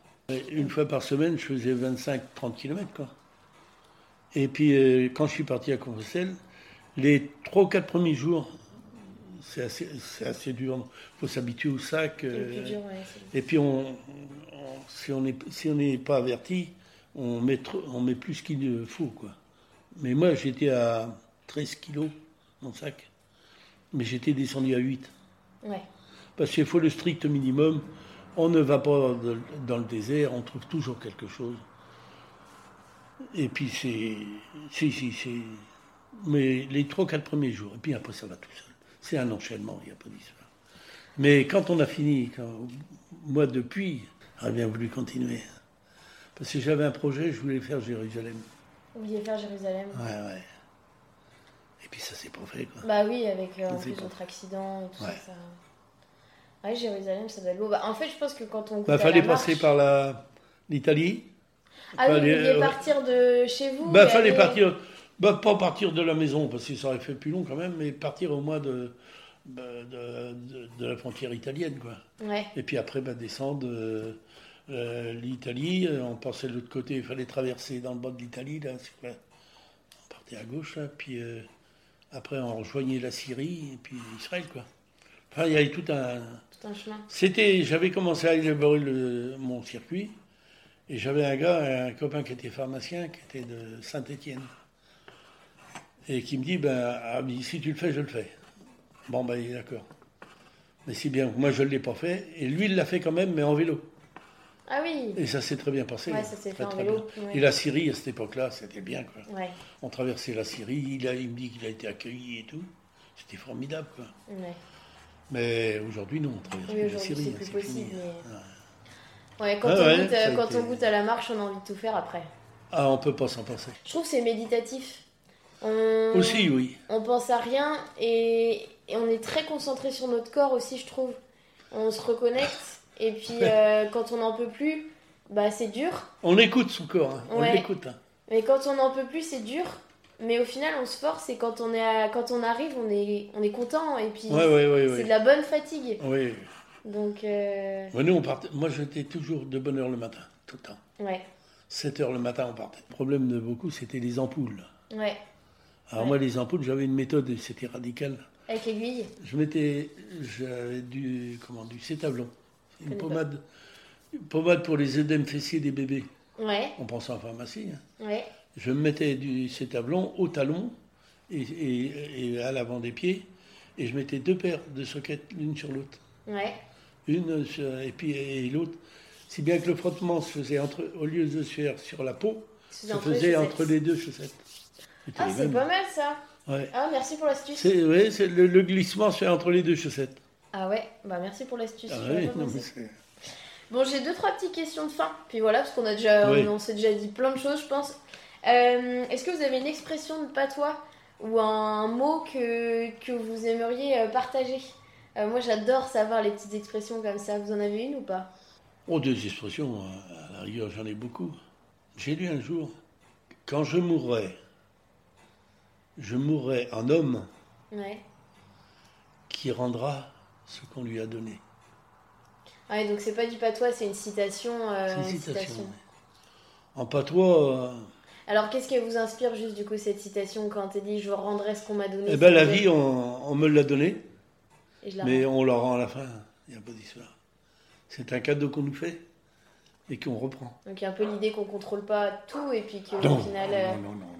Une fois par semaine, je faisais 25-30 km, quoi. Et puis, euh, quand je suis parti à Compostelle, les trois ou quatre premiers jours, c'est assez, assez dur. Il faut s'habituer au sac. euh, dur, ouais, et puis, on, on- si on n'est si pas averti, on met, on met plus qu'il faut, quoi. Mais moi, j'étais à 13 kilos, mon sac. Mais j'étais descendu à 8. ouais. parce qu'il faut le strict minimum. On ne va pas dans le désert, on trouve toujours quelque chose. Et puis c'est. Si, si, c'est. Mais les trois, quatre premiers jours, et puis après ça va tout seul. C'est un enchaînement, il n'y a pas d'histoire. Mais quand on a fini, quand- moi depuis, j'aurais bien voulu continuer. Parce que j'avais un projet, je voulais faire Jérusalem. Vous vouliez faire Jérusalem? Ouais, ouais. Et puis ça s'est pas fait, quoi. Bah oui, avec euh, en plus pas- votre accident et tout Ouais. ça, ça. Ouais, Jérusalem, ça doit être beau. Bah, en fait, je pense que quand on Bah, fallait la passer par la l'Italie. Ah oui, vous fallait, vouliez euh, partir de chez vous Bah, fallait aller- partir. Bah, pas partir de la maison, parce que ça aurait fait plus long quand même, mais partir au moins de, bah, de, de- de la frontière italienne, quoi. Ouais, Et puis après, bah, descendre euh, euh, l'Italie. euh, On passait de l'autre côté, il fallait traverser dans le bas de l'Italie, là. c'est quoi On partait à gauche, là, puis euh, après, on rejoignait la Syrie, et puis Israël, quoi. Enfin, il y avait tout un. tout un chemin. C'était, j'avais commencé à élaborer le- mon circuit et j'avais un gars, un copain qui était pharmacien, qui était de Saint-Étienne, et qui me dit, ben, ah, si tu le fais, je le fais. Bon, ben, il est d'accord. Mais si bien que moi, je ne l'ai pas fait, et lui, il l'a fait quand même, mais en vélo. Ah oui Et ça s'est très bien passé. Ouais, ça s'est fait en vélo. ouais. Et la Syrie, à cette époque-là, c'était bien, quoi. Ouais, On traversait la Syrie, il, a, il me dit qu'il a été accueilli et tout. C'était formidable, quoi. Mais aujourd'hui, non, on traverse Oui, plus la Syrie, c'est hein, plus possible, fini. mais- Ouais. Ouais, quand, Ah on, ouais, goûte, quand été- on goûte à la marche, on a envie de tout faire après. Ah, on peut pas s'en passer. Je trouve que c'est méditatif. On... Aussi, oui. on pense à rien et, et on est très concentré sur notre corps aussi, je trouve. On se reconnecte et puis (laughs) euh, quand on n'en peut plus, bah c'est dur. On écoute son corps, hein. on Ouais. l'écoute. hein. Mais quand on n'en peut plus, c'est dur. Mais au final, on se force et quand on, est à- quand on arrive, on est, on est content et puis Ouais, c'est de la bonne fatigue. Oui. Donc, euh, nous, on partait- Moi, j'étais toujours de bonne heure le matin, tout le temps. ouais, 7 heures le matin, on partait. Le problème de beaucoup, c'était les ampoules. ouais. Alors Ouais. moi, les ampoules, j'avais une méthode, et c'était radical. Avec l'aiguille. Je mettais, j'avais du, comment, du cétavlon, une pommade, une pommade pour les œdèmes fessiers des bébés. Ouais, On pense en pharmacie. hein. ouais, Je mettais du cétavlon au talon et, et- et à l'avant des pieds, et je mettais deux paires de soquettes l'une sur l'autre. ouais. Une sur- et puis et l'autre. Si bien que le frottement se faisait entre, au lieu de se faire sur la peau, se faisait entre les deux chaussettes. Ah, c'est pas mal ça. Ouais. Ah, merci pour l'astuce. C'est le, le glissement se fait entre les deux chaussettes. Ah ouais, bah merci pour l'astuce. Ah ouais, Bon, j'ai deux, trois petites questions de fin. Puis voilà, parce qu'on a déjà, Oui. on, on s'est déjà dit plein de choses, je pense. Euh, Est-ce que vous avez une expression de patois ou un mot que, que vous aimeriez euh, partager? Euh, Moi, j'adore savoir les petites expressions comme ça. Vous en avez une ou pas? Oh, des expressions, à la rigueur, j'en ai beaucoup. J'ai lu un jour, quand je mourrai, je mourrai en homme Ouais. qui rendra ce qu'on lui a donné. Ouais, donc c'est pas du patois, c'est une citation. euh, C'est une citation. En patois, euh, Alors, qu'est-ce qui vous inspire juste du coup cette citation quand elle dit je rendrai ce qu'on m'a donné eh ben, la vie, on, on me l'a donnée, mais rends. on la rend à la fin. Il n'y a pas d'histoire. C'est un cadeau qu'on nous fait et qu'on reprend. Donc il y a un peu l'idée qu'on contrôle pas tout et puis qu'au final. euh, non, non, non, non.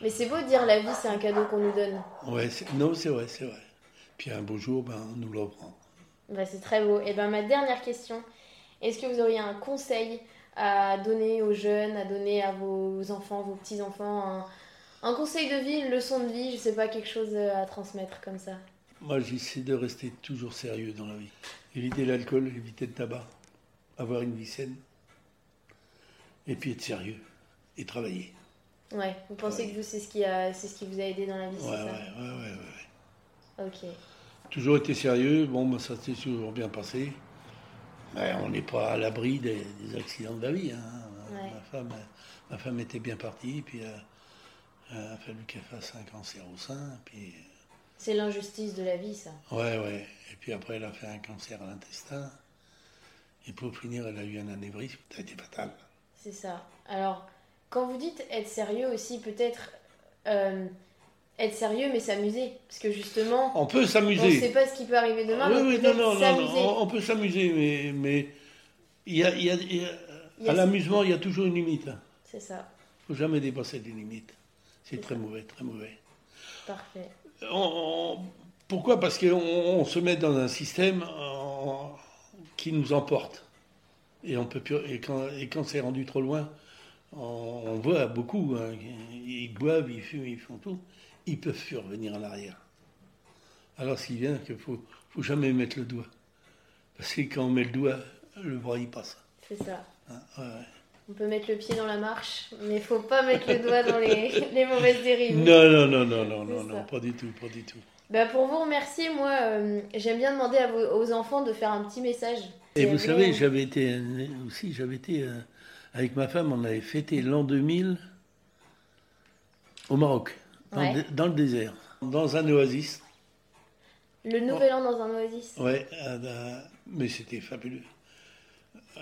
Mais c'est beau de dire la vie c'est un cadeau qu'on nous donne. Ouais, c'est- non, c'est vrai, c'est vrai. Puis un beau jour, ben, on nous le reprend. Bah, c'est très beau. Et ben ma dernière question, est-ce que vous auriez un conseil à donner aux jeunes, à donner à vos enfants, vos petits-enfants, un, un conseil de vie, une leçon de vie, je sais pas, quelque chose à transmettre comme ça? Moi, j'essaie de rester toujours sérieux dans la vie. Éviter l'alcool, éviter le tabac, avoir une vie saine, et puis être sérieux et travailler. Ouais, vous pensez Ouais. que vous c'est ce qui a c'est ce qui vous a aidé dans la vie, Ouais, c'est ouais, ça ouais, ouais, ouais. Ok. Toujours été sérieux, bon, ben, ça s'est toujours bien passé. Mais on n'est pas à l'abri des, des accidents de la vie. hein. Ma, femme, euh, ma femme était bien partie, puis euh, il a fallu qu'elle fasse un cancer au sein, puis C'est l'injustice de la vie ça. Ouais, ouais. Et puis après, elle a fait un cancer à l'intestin. Et pour finir, elle a eu un anévrisme. Ça a été fatal. C'est ça. Alors, quand vous dites être sérieux aussi, peut-être euh, être sérieux mais s'amuser. Parce que justement, On peut on ne sait s'amuser. pas ce qui peut arriver demain, Oui, oui, non, s'amuser. On, peut s'amuser, mais, mais il y a, il y a- il y a- Il y à l'amusement, il y a toujours une limite. Il C'est ça. faut jamais dépasser les limites. C'est très mauvais, très mauvais. Parfait. On- on- Pourquoi? Parce qu'on on se met dans un système en- qui nous emporte. Et, on peut plus, et quand, et quand c'est rendu trop loin, on, on voit beaucoup, hein, ils boivent, ils fument, ils font tout, ils peuvent plus revenir en arrière. Alors ce qui vient qu'il faut, faut jamais mettre le doigt. Parce que quand on met le doigt, le bras il passe. C'est ça. hein, ouais, ouais. On peut mettre le pied dans la marche, mais faut pas mettre le doigt dans les, (laughs) les mauvaises dérives. Non, non, non, non, non, non, pas du tout, pas du tout. Bah pour vous remercier, moi, euh, j'aime bien demander à vos, aux enfants de faire un petit message. Et vous savez, vrai. j'avais été aussi, j'avais été euh, avec ma femme, on avait fêté l'an 2000 au Maroc, dans, Ouais. le, dé- dans le désert, dans un oasis. Le nouvel an dans un oasis. Ouais, euh, euh, mais c'était fabuleux.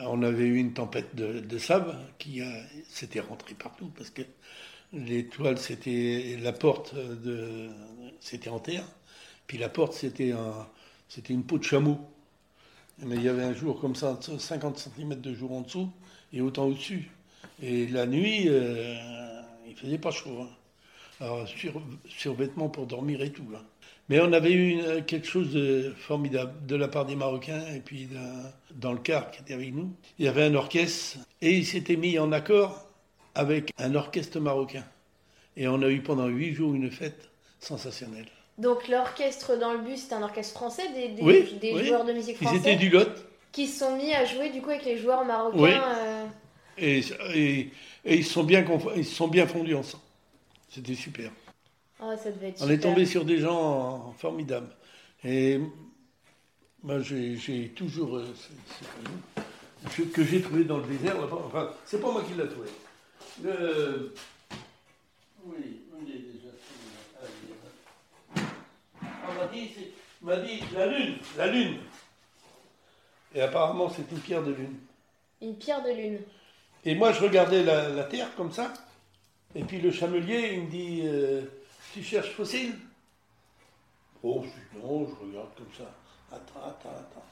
On avait eu une tempête de, de sable qui a, s'était rentrée partout parce que les toiles, c'était la porte de, c'était en terre, puis la porte, c'était un, c'était une peau de chameau. Mais il y avait un jour comme ça, 50 cm de jour en dessous et autant au-dessus. Et la nuit, euh, il faisait pas chaud. hein. Alors, sur, survêtement pour dormir et tout. là. Mais on avait eu une- quelque chose de formidable de la part des Marocains et puis dans le car qui était avec nous. Il y avait un orchestre et il s'était mis en accord avec un orchestre marocain. Et on a eu pendant huit jours une fête sensationnelle. Donc l'orchestre dans le bus, c'est un orchestre français, des, des, Oui, des oui. joueurs de musique Ils français? étaient du Lot qui se sont mis à jouer du coup avec les joueurs marocains. Oui. euh, et, et, et ils, se sont bien, ils sont bien fondus ensemble. C'était super. Oh, ça devait être On est tombé sur des gens formidables. Et moi, j'ai toujours. euh, que j'ai trouvé dans le désert. Enfin, c'est pas moi qui l'ai trouvé. Le... Oui, on est déjà. Ah, on m'a dit la lune, la lune. Et apparemment, c'est une pierre de lune. Une pierre de lune. Et moi, je regardais la, la terre comme ça. Et puis le chamelier, il me dit euh, Tu cherches fossile? Oh, je dis non, je regarde comme ça. Attends, attends, attends.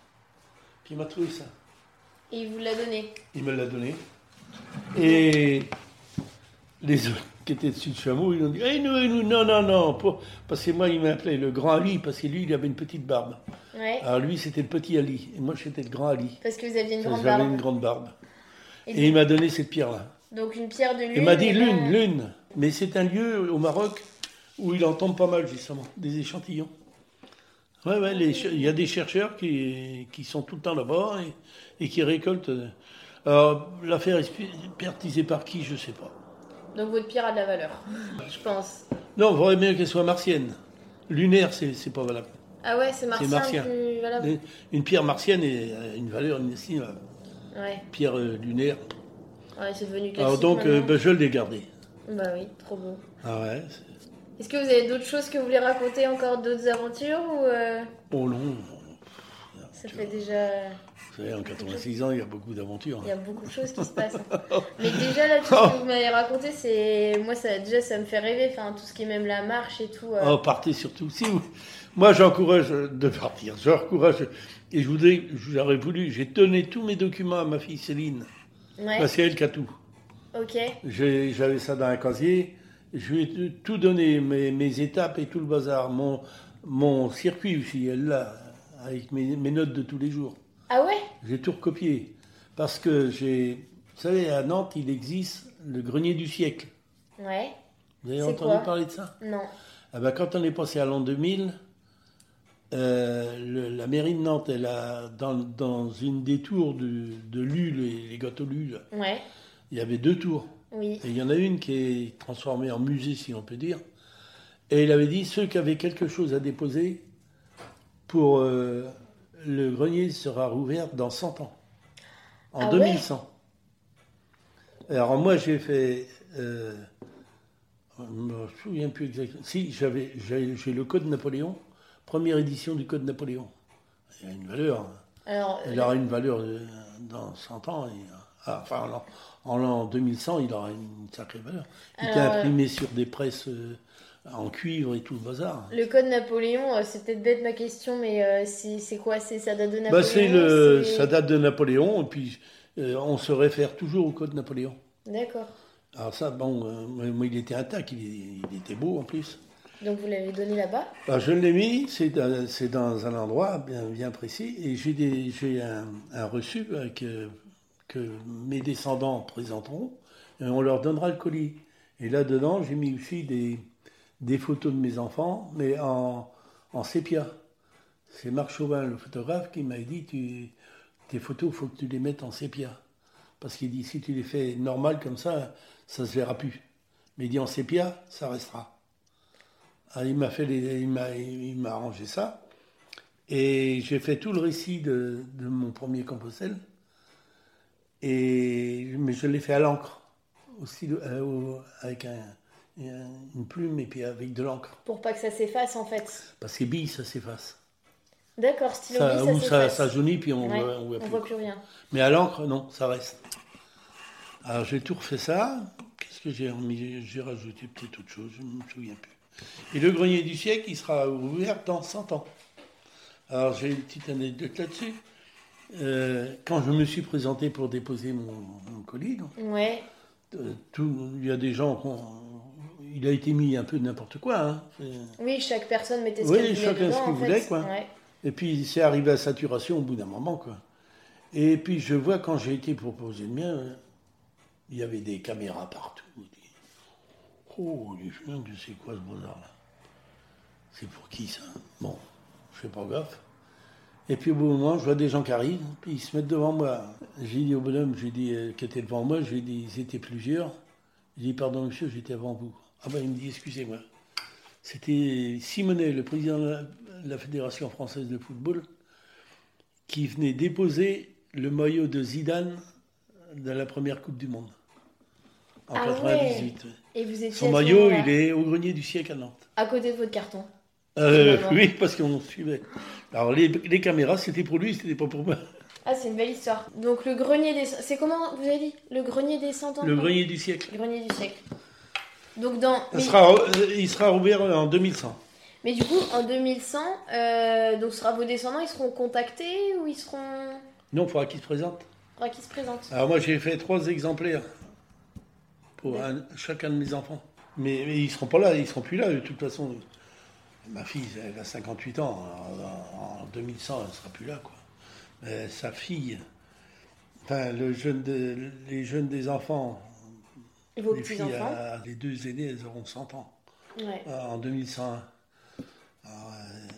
Puis il m'a trouvé ça. Et il vous l'a donné. Il me l'a donné. Et les autres qui étaient dessus du chameau, ils ont dit Eh, nous, nous, non, non, non. pour- Parce que moi, il m'appelait le grand Ali, parce que lui, il avait une petite barbe. Ouais. Alors lui, c'était le petit Ali. Et moi, j'étais le grand Ali. Parce que vous aviez une grande J'avais barbe. une grande barbe. Et Et il m'a donné cette pierre-là. Donc une pierre de lune. Il m'a dit lune, ben- lune. Mais c'est un lieu au Maroc où il en tombe pas mal, justement, des échantillons. Ouais, ouais, il y a des chercheurs qui, qui sont tout le temps là-bas et, et qui récoltent. euh, Alors, l'affaire est expertisée par qui, je sais pas. Donc votre pierre a de la valeur, je pense. Non, il faudrait bien qu'elle soit martienne. Lunaire, c'est c'est pas valable. Ah ouais, c'est martien, martien. plus. Une- pierre martienne a une valeur inestimable. Ouais. Pierre euh, lunaire. ouais, c'est devenu classique. Alors donc, euh, ben, je l'ai gardé. Bah oui, trop beau. Ah ouais. Est-ce que vous avez d'autres choses que vous voulez raconter encore, d'autres aventures ou euh, Oh non. ça fait déjà... Vous savez, en 86 ans, il y a beaucoup d'aventures. Il y a beaucoup de choses qui se (laughs) passent. Mais déjà là, tout ce que vous m'avez raconté, c'est... Moi, ça, déjà, ça me fait rêver. Enfin, tout ce qui est même la marche et tout. euh. Oh, partez surtout. Si vous- Moi, j'encourage de partir. J'encourage. Et je voudrais, j'aurais voulu, j'ai donné tous mes documents à ma fille Céline. Ouais, Parce qu'elle qui a tout. ok. J'ai- J'avais ça dans un casier. Je lui ai tout donné, mes, mes étapes et tout le bazar. Mon, mon circuit aussi, elle l'a, avec mes, mes notes de tous les jours. Ah ouais? J'ai tout recopié. Parce que j'ai. Vous savez, à Nantes, il existe le grenier du siècle. Ouais. Vous avez C'est entendu quoi? parler de ça? Non. Ah ben, quand on est passé à l'an 2000, euh, le- la mairie de Nantes, elle a, dans, dans une des tours de, de Lu, les, les gâteaux Lu, là, Ouais. il y avait deux tours. Oui. Et il y en a une qui est transformée en musée, si on peut dire. Et il avait dit ceux qui avaient quelque chose à déposer pour euh, le grenier sera rouvert dans 100 ans, en Ah ouais 2100. Alors moi j'ai fait, euh, je me souviens plus exactement. Si j'avais, j'ai j'ai le Code Napoléon, première édition du Code Napoléon. Il a une valeur. Alors, Il aura une valeur euh, dans 100 ans. et, ah, enfin, en l'an- en l'an 2100, il aura une sacrée valeur. Il était euh, imprimé sur des presses euh, en cuivre et tout le bazar. le code Napoléon, euh, c'est peut-être bête ma question, mais euh, c'est quoi? C'est ça date de Napoléon Bah, c'est le, ça date de Napoléon, et puis euh, on se réfère toujours au code Napoléon. D'accord. Alors ça, bon, euh, moi, il était intact, il, il était beau en plus. Donc vous l'avez donné là-bas bah, Je l'ai mis, c'est dans, un endroit bien, précis, et j'ai un, reçu que, que mes descendants présenteront, et on leur donnera le colis. Et là-dedans, j'ai mis aussi des, photos de mes enfants, mais en, sépia. C'est Marc Chauvin, le photographe, qui m'a dit tes photos, il faut que tu les mettes en sépia. Parce qu'il dit si tu les fais normal comme ça, ça ne se verra plus. Mais il dit en sépia, ça restera. Alors, il m'a fait il m'a arrangé ça. Et j'ai fait tout le récit de, de mon premier Compostelle. Et, mais je l'ai fait à l'encre, aussi euh, avec un, une plume et puis avec de l'encre. Pour pas que ça s'efface en fait. Parce que bille, ça s'efface. D'accord, stylo ça, ça, ça, ça, jaunit puis on ouais, voit, on voit, plus. voit plus rien. Mais à l'encre, non, ça reste. Alors j'ai tout refait ça. Qu'est-ce que j'ai remis? J'ai rajouté peut-être autre chose, je ne me souviens plus. Et le grenier du siècle, il sera ouvert dans 100 ans. Alors j'ai une petite anecdote là-dessus. Euh, quand je me suis présenté pour déposer mon, mon colis, donc, ouais. euh, tout, il y a des gens qui ont il a été mis un peu n'importe quoi. Hein. Oui, chaque personne mettait ce oui, qu'elle chacun ce qu'il voulait, quoi. Ouais. Et puis c'est arrivé à saturation au bout d'un moment, quoi. Et puis je vois quand j'ai été proposé le mien, il y avait des caméras partout. Oh, les chiens, c'est quoi ce bazar-là C'est pour qui ça? Bon, je fais pas gaffe. Et puis au bout moment, je vois des gens qui arrivent, puis ils se mettent devant moi. J'ai dit au bonhomme, j'ai dit, euh, qui était devant moi, j'ai dit, ils étaient plusieurs. J'ai dit, pardon monsieur, j'étais avant vous. Ah ben il me dit, excusez-moi. C'était Simonet, le président de la Fédération française de football, qui venait déposer le maillot de Zidane dans la première Coupe du Monde. En ah 98. Ouais. Et vous étiez Son maillot, il est au grenier du siècle à Nantes. À côté de votre carton euh, Oui, parce qu'on suivait. Alors les, les caméras, c'était pour lui, c'était pas pour moi. Ah, c'est une belle histoire. Donc le grenier des... C'est comment vous avez dit? Le grenier des cent ans? Le grenier du siècle. Le grenier du siècle. Donc dans... Sera, il sera ouvert en 2100. Mais du coup, en 2100, euh, donc sera vos descendants, ils seront contactés ou ils seront... Non, il faudra qu'ils se présentent. Il faudra qu'ils se présentent. Alors moi, j'ai fait trois exemplaires pour un, chacun de mes enfants. Mais, mais ils ne seront pas là, ils ne seront plus là de toute façon. Ma fille, elle a 58 ans. En, en 2100, elle ne sera plus là, quoi. Mais sa fille, enfin, le jeune de, les jeunes des enfants, Et vos les filles, à- les deux aînées, elles auront 100 ans Ouais. euh, en 2101. Alors, euh,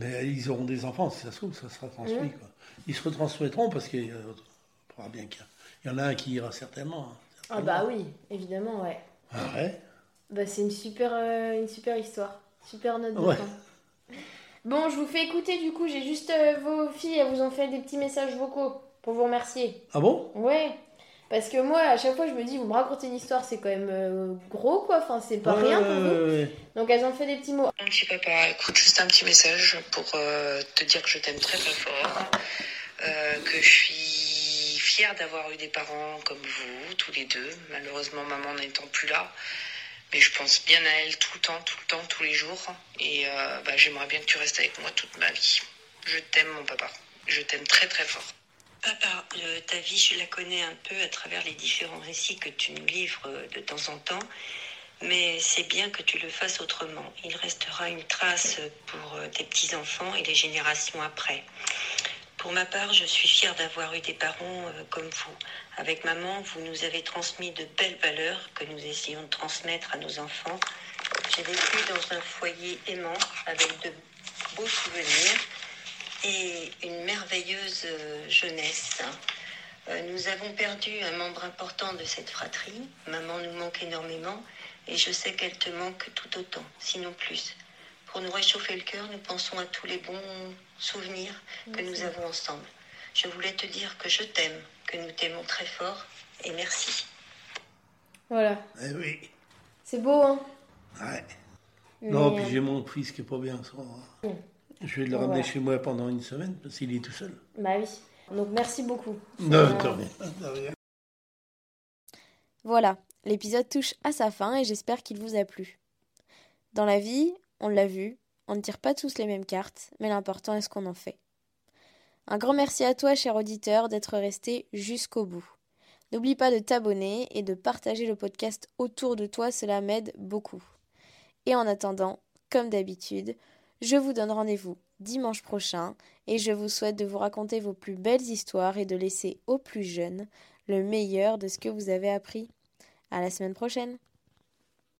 mais ils auront des enfants, si ça se trouve, ça sera transmis. Quoi. Ils se retransmettront parce qu'il y, bien qu'il y en a un qui ira certainement. Hein, Ah bah oui, évidemment, ouais. Ah ouais? Bah c'est une super, euh, une super histoire. Super note de Ouais. fin. Bon, je vous fais écouter du coup, j'ai juste euh, vos filles, elles vous ont fait des petits messages vocaux pour vous remercier. Ah bon? Ouais. Parce que moi, à chaque fois, je me dis, vous me racontez une histoire, c'est quand même euh, gros, quoi. Enfin, c'est pas rien pour vous. Euh, Donc, elles ont fait des petits mots. Mon petit papa, écoute, juste un petit message pour euh, te dire que je t'aime très très fort, euh, que je suis d'avoir eu des parents comme vous, tous les deux. Malheureusement, maman n'étant plus là, mais je pense bien à elle tout le temps, tout le temps, tous les jours. Et euh, bah, j'aimerais bien que tu restes avec moi toute ma vie. Je t'aime, mon papa. Je t'aime très très fort. Papa, euh, ta vie, je la connais un peu à travers les différents récits que tu nous livres euh, de temps en temps, mais c'est bien que tu le fasses autrement. Il restera une trace pour tes petits-enfants et les générations après. Pour ma part, je suis fière d'avoir eu des parents euh, comme vous. Avec maman, vous nous avez transmis de belles valeurs que nous essayons de transmettre à nos enfants. J'ai vécu dans un foyer aimant avec de beaux souvenirs et une merveilleuse euh, jeunesse. Euh, Nous avons perdu un membre important de cette fratrie. Maman nous manque énormément et je sais qu'elle te manque tout autant, sinon plus. Pour nous réchauffer le cœur, nous pensons à tous les bons souvenirs que nous avons ensemble. Je voulais te dire que je t'aime, que nous t'aimons très fort et merci. Voilà. eh oui. C'est beau, hein? Ouais. Non, Mais, puis j'ai mon fils qui est pas bien. ça. Mm. Je vais le ramener voilà. chez moi pendant une semaine parce qu'il est tout seul. Bah oui. Donc, merci beaucoup. Non, rien. Voilà, l'épisode touche à sa fin et j'espère qu'il vous a plu. Dans la vie, on l'a vu, on ne tire pas tous les mêmes cartes, mais l'important est ce qu'on en fait. Un grand merci à toi, cher auditeur, d'être resté jusqu'au bout. N'oublie pas de t'abonner et de partager le podcast autour de toi, cela m'aide beaucoup. Et en attendant, comme d'habitude, je vous donne rendez-vous dimanche prochain et je vous souhaite de vous raconter vos plus belles histoires et de laisser aux plus jeunes le meilleur de ce que vous avez appris. À la semaine prochaine!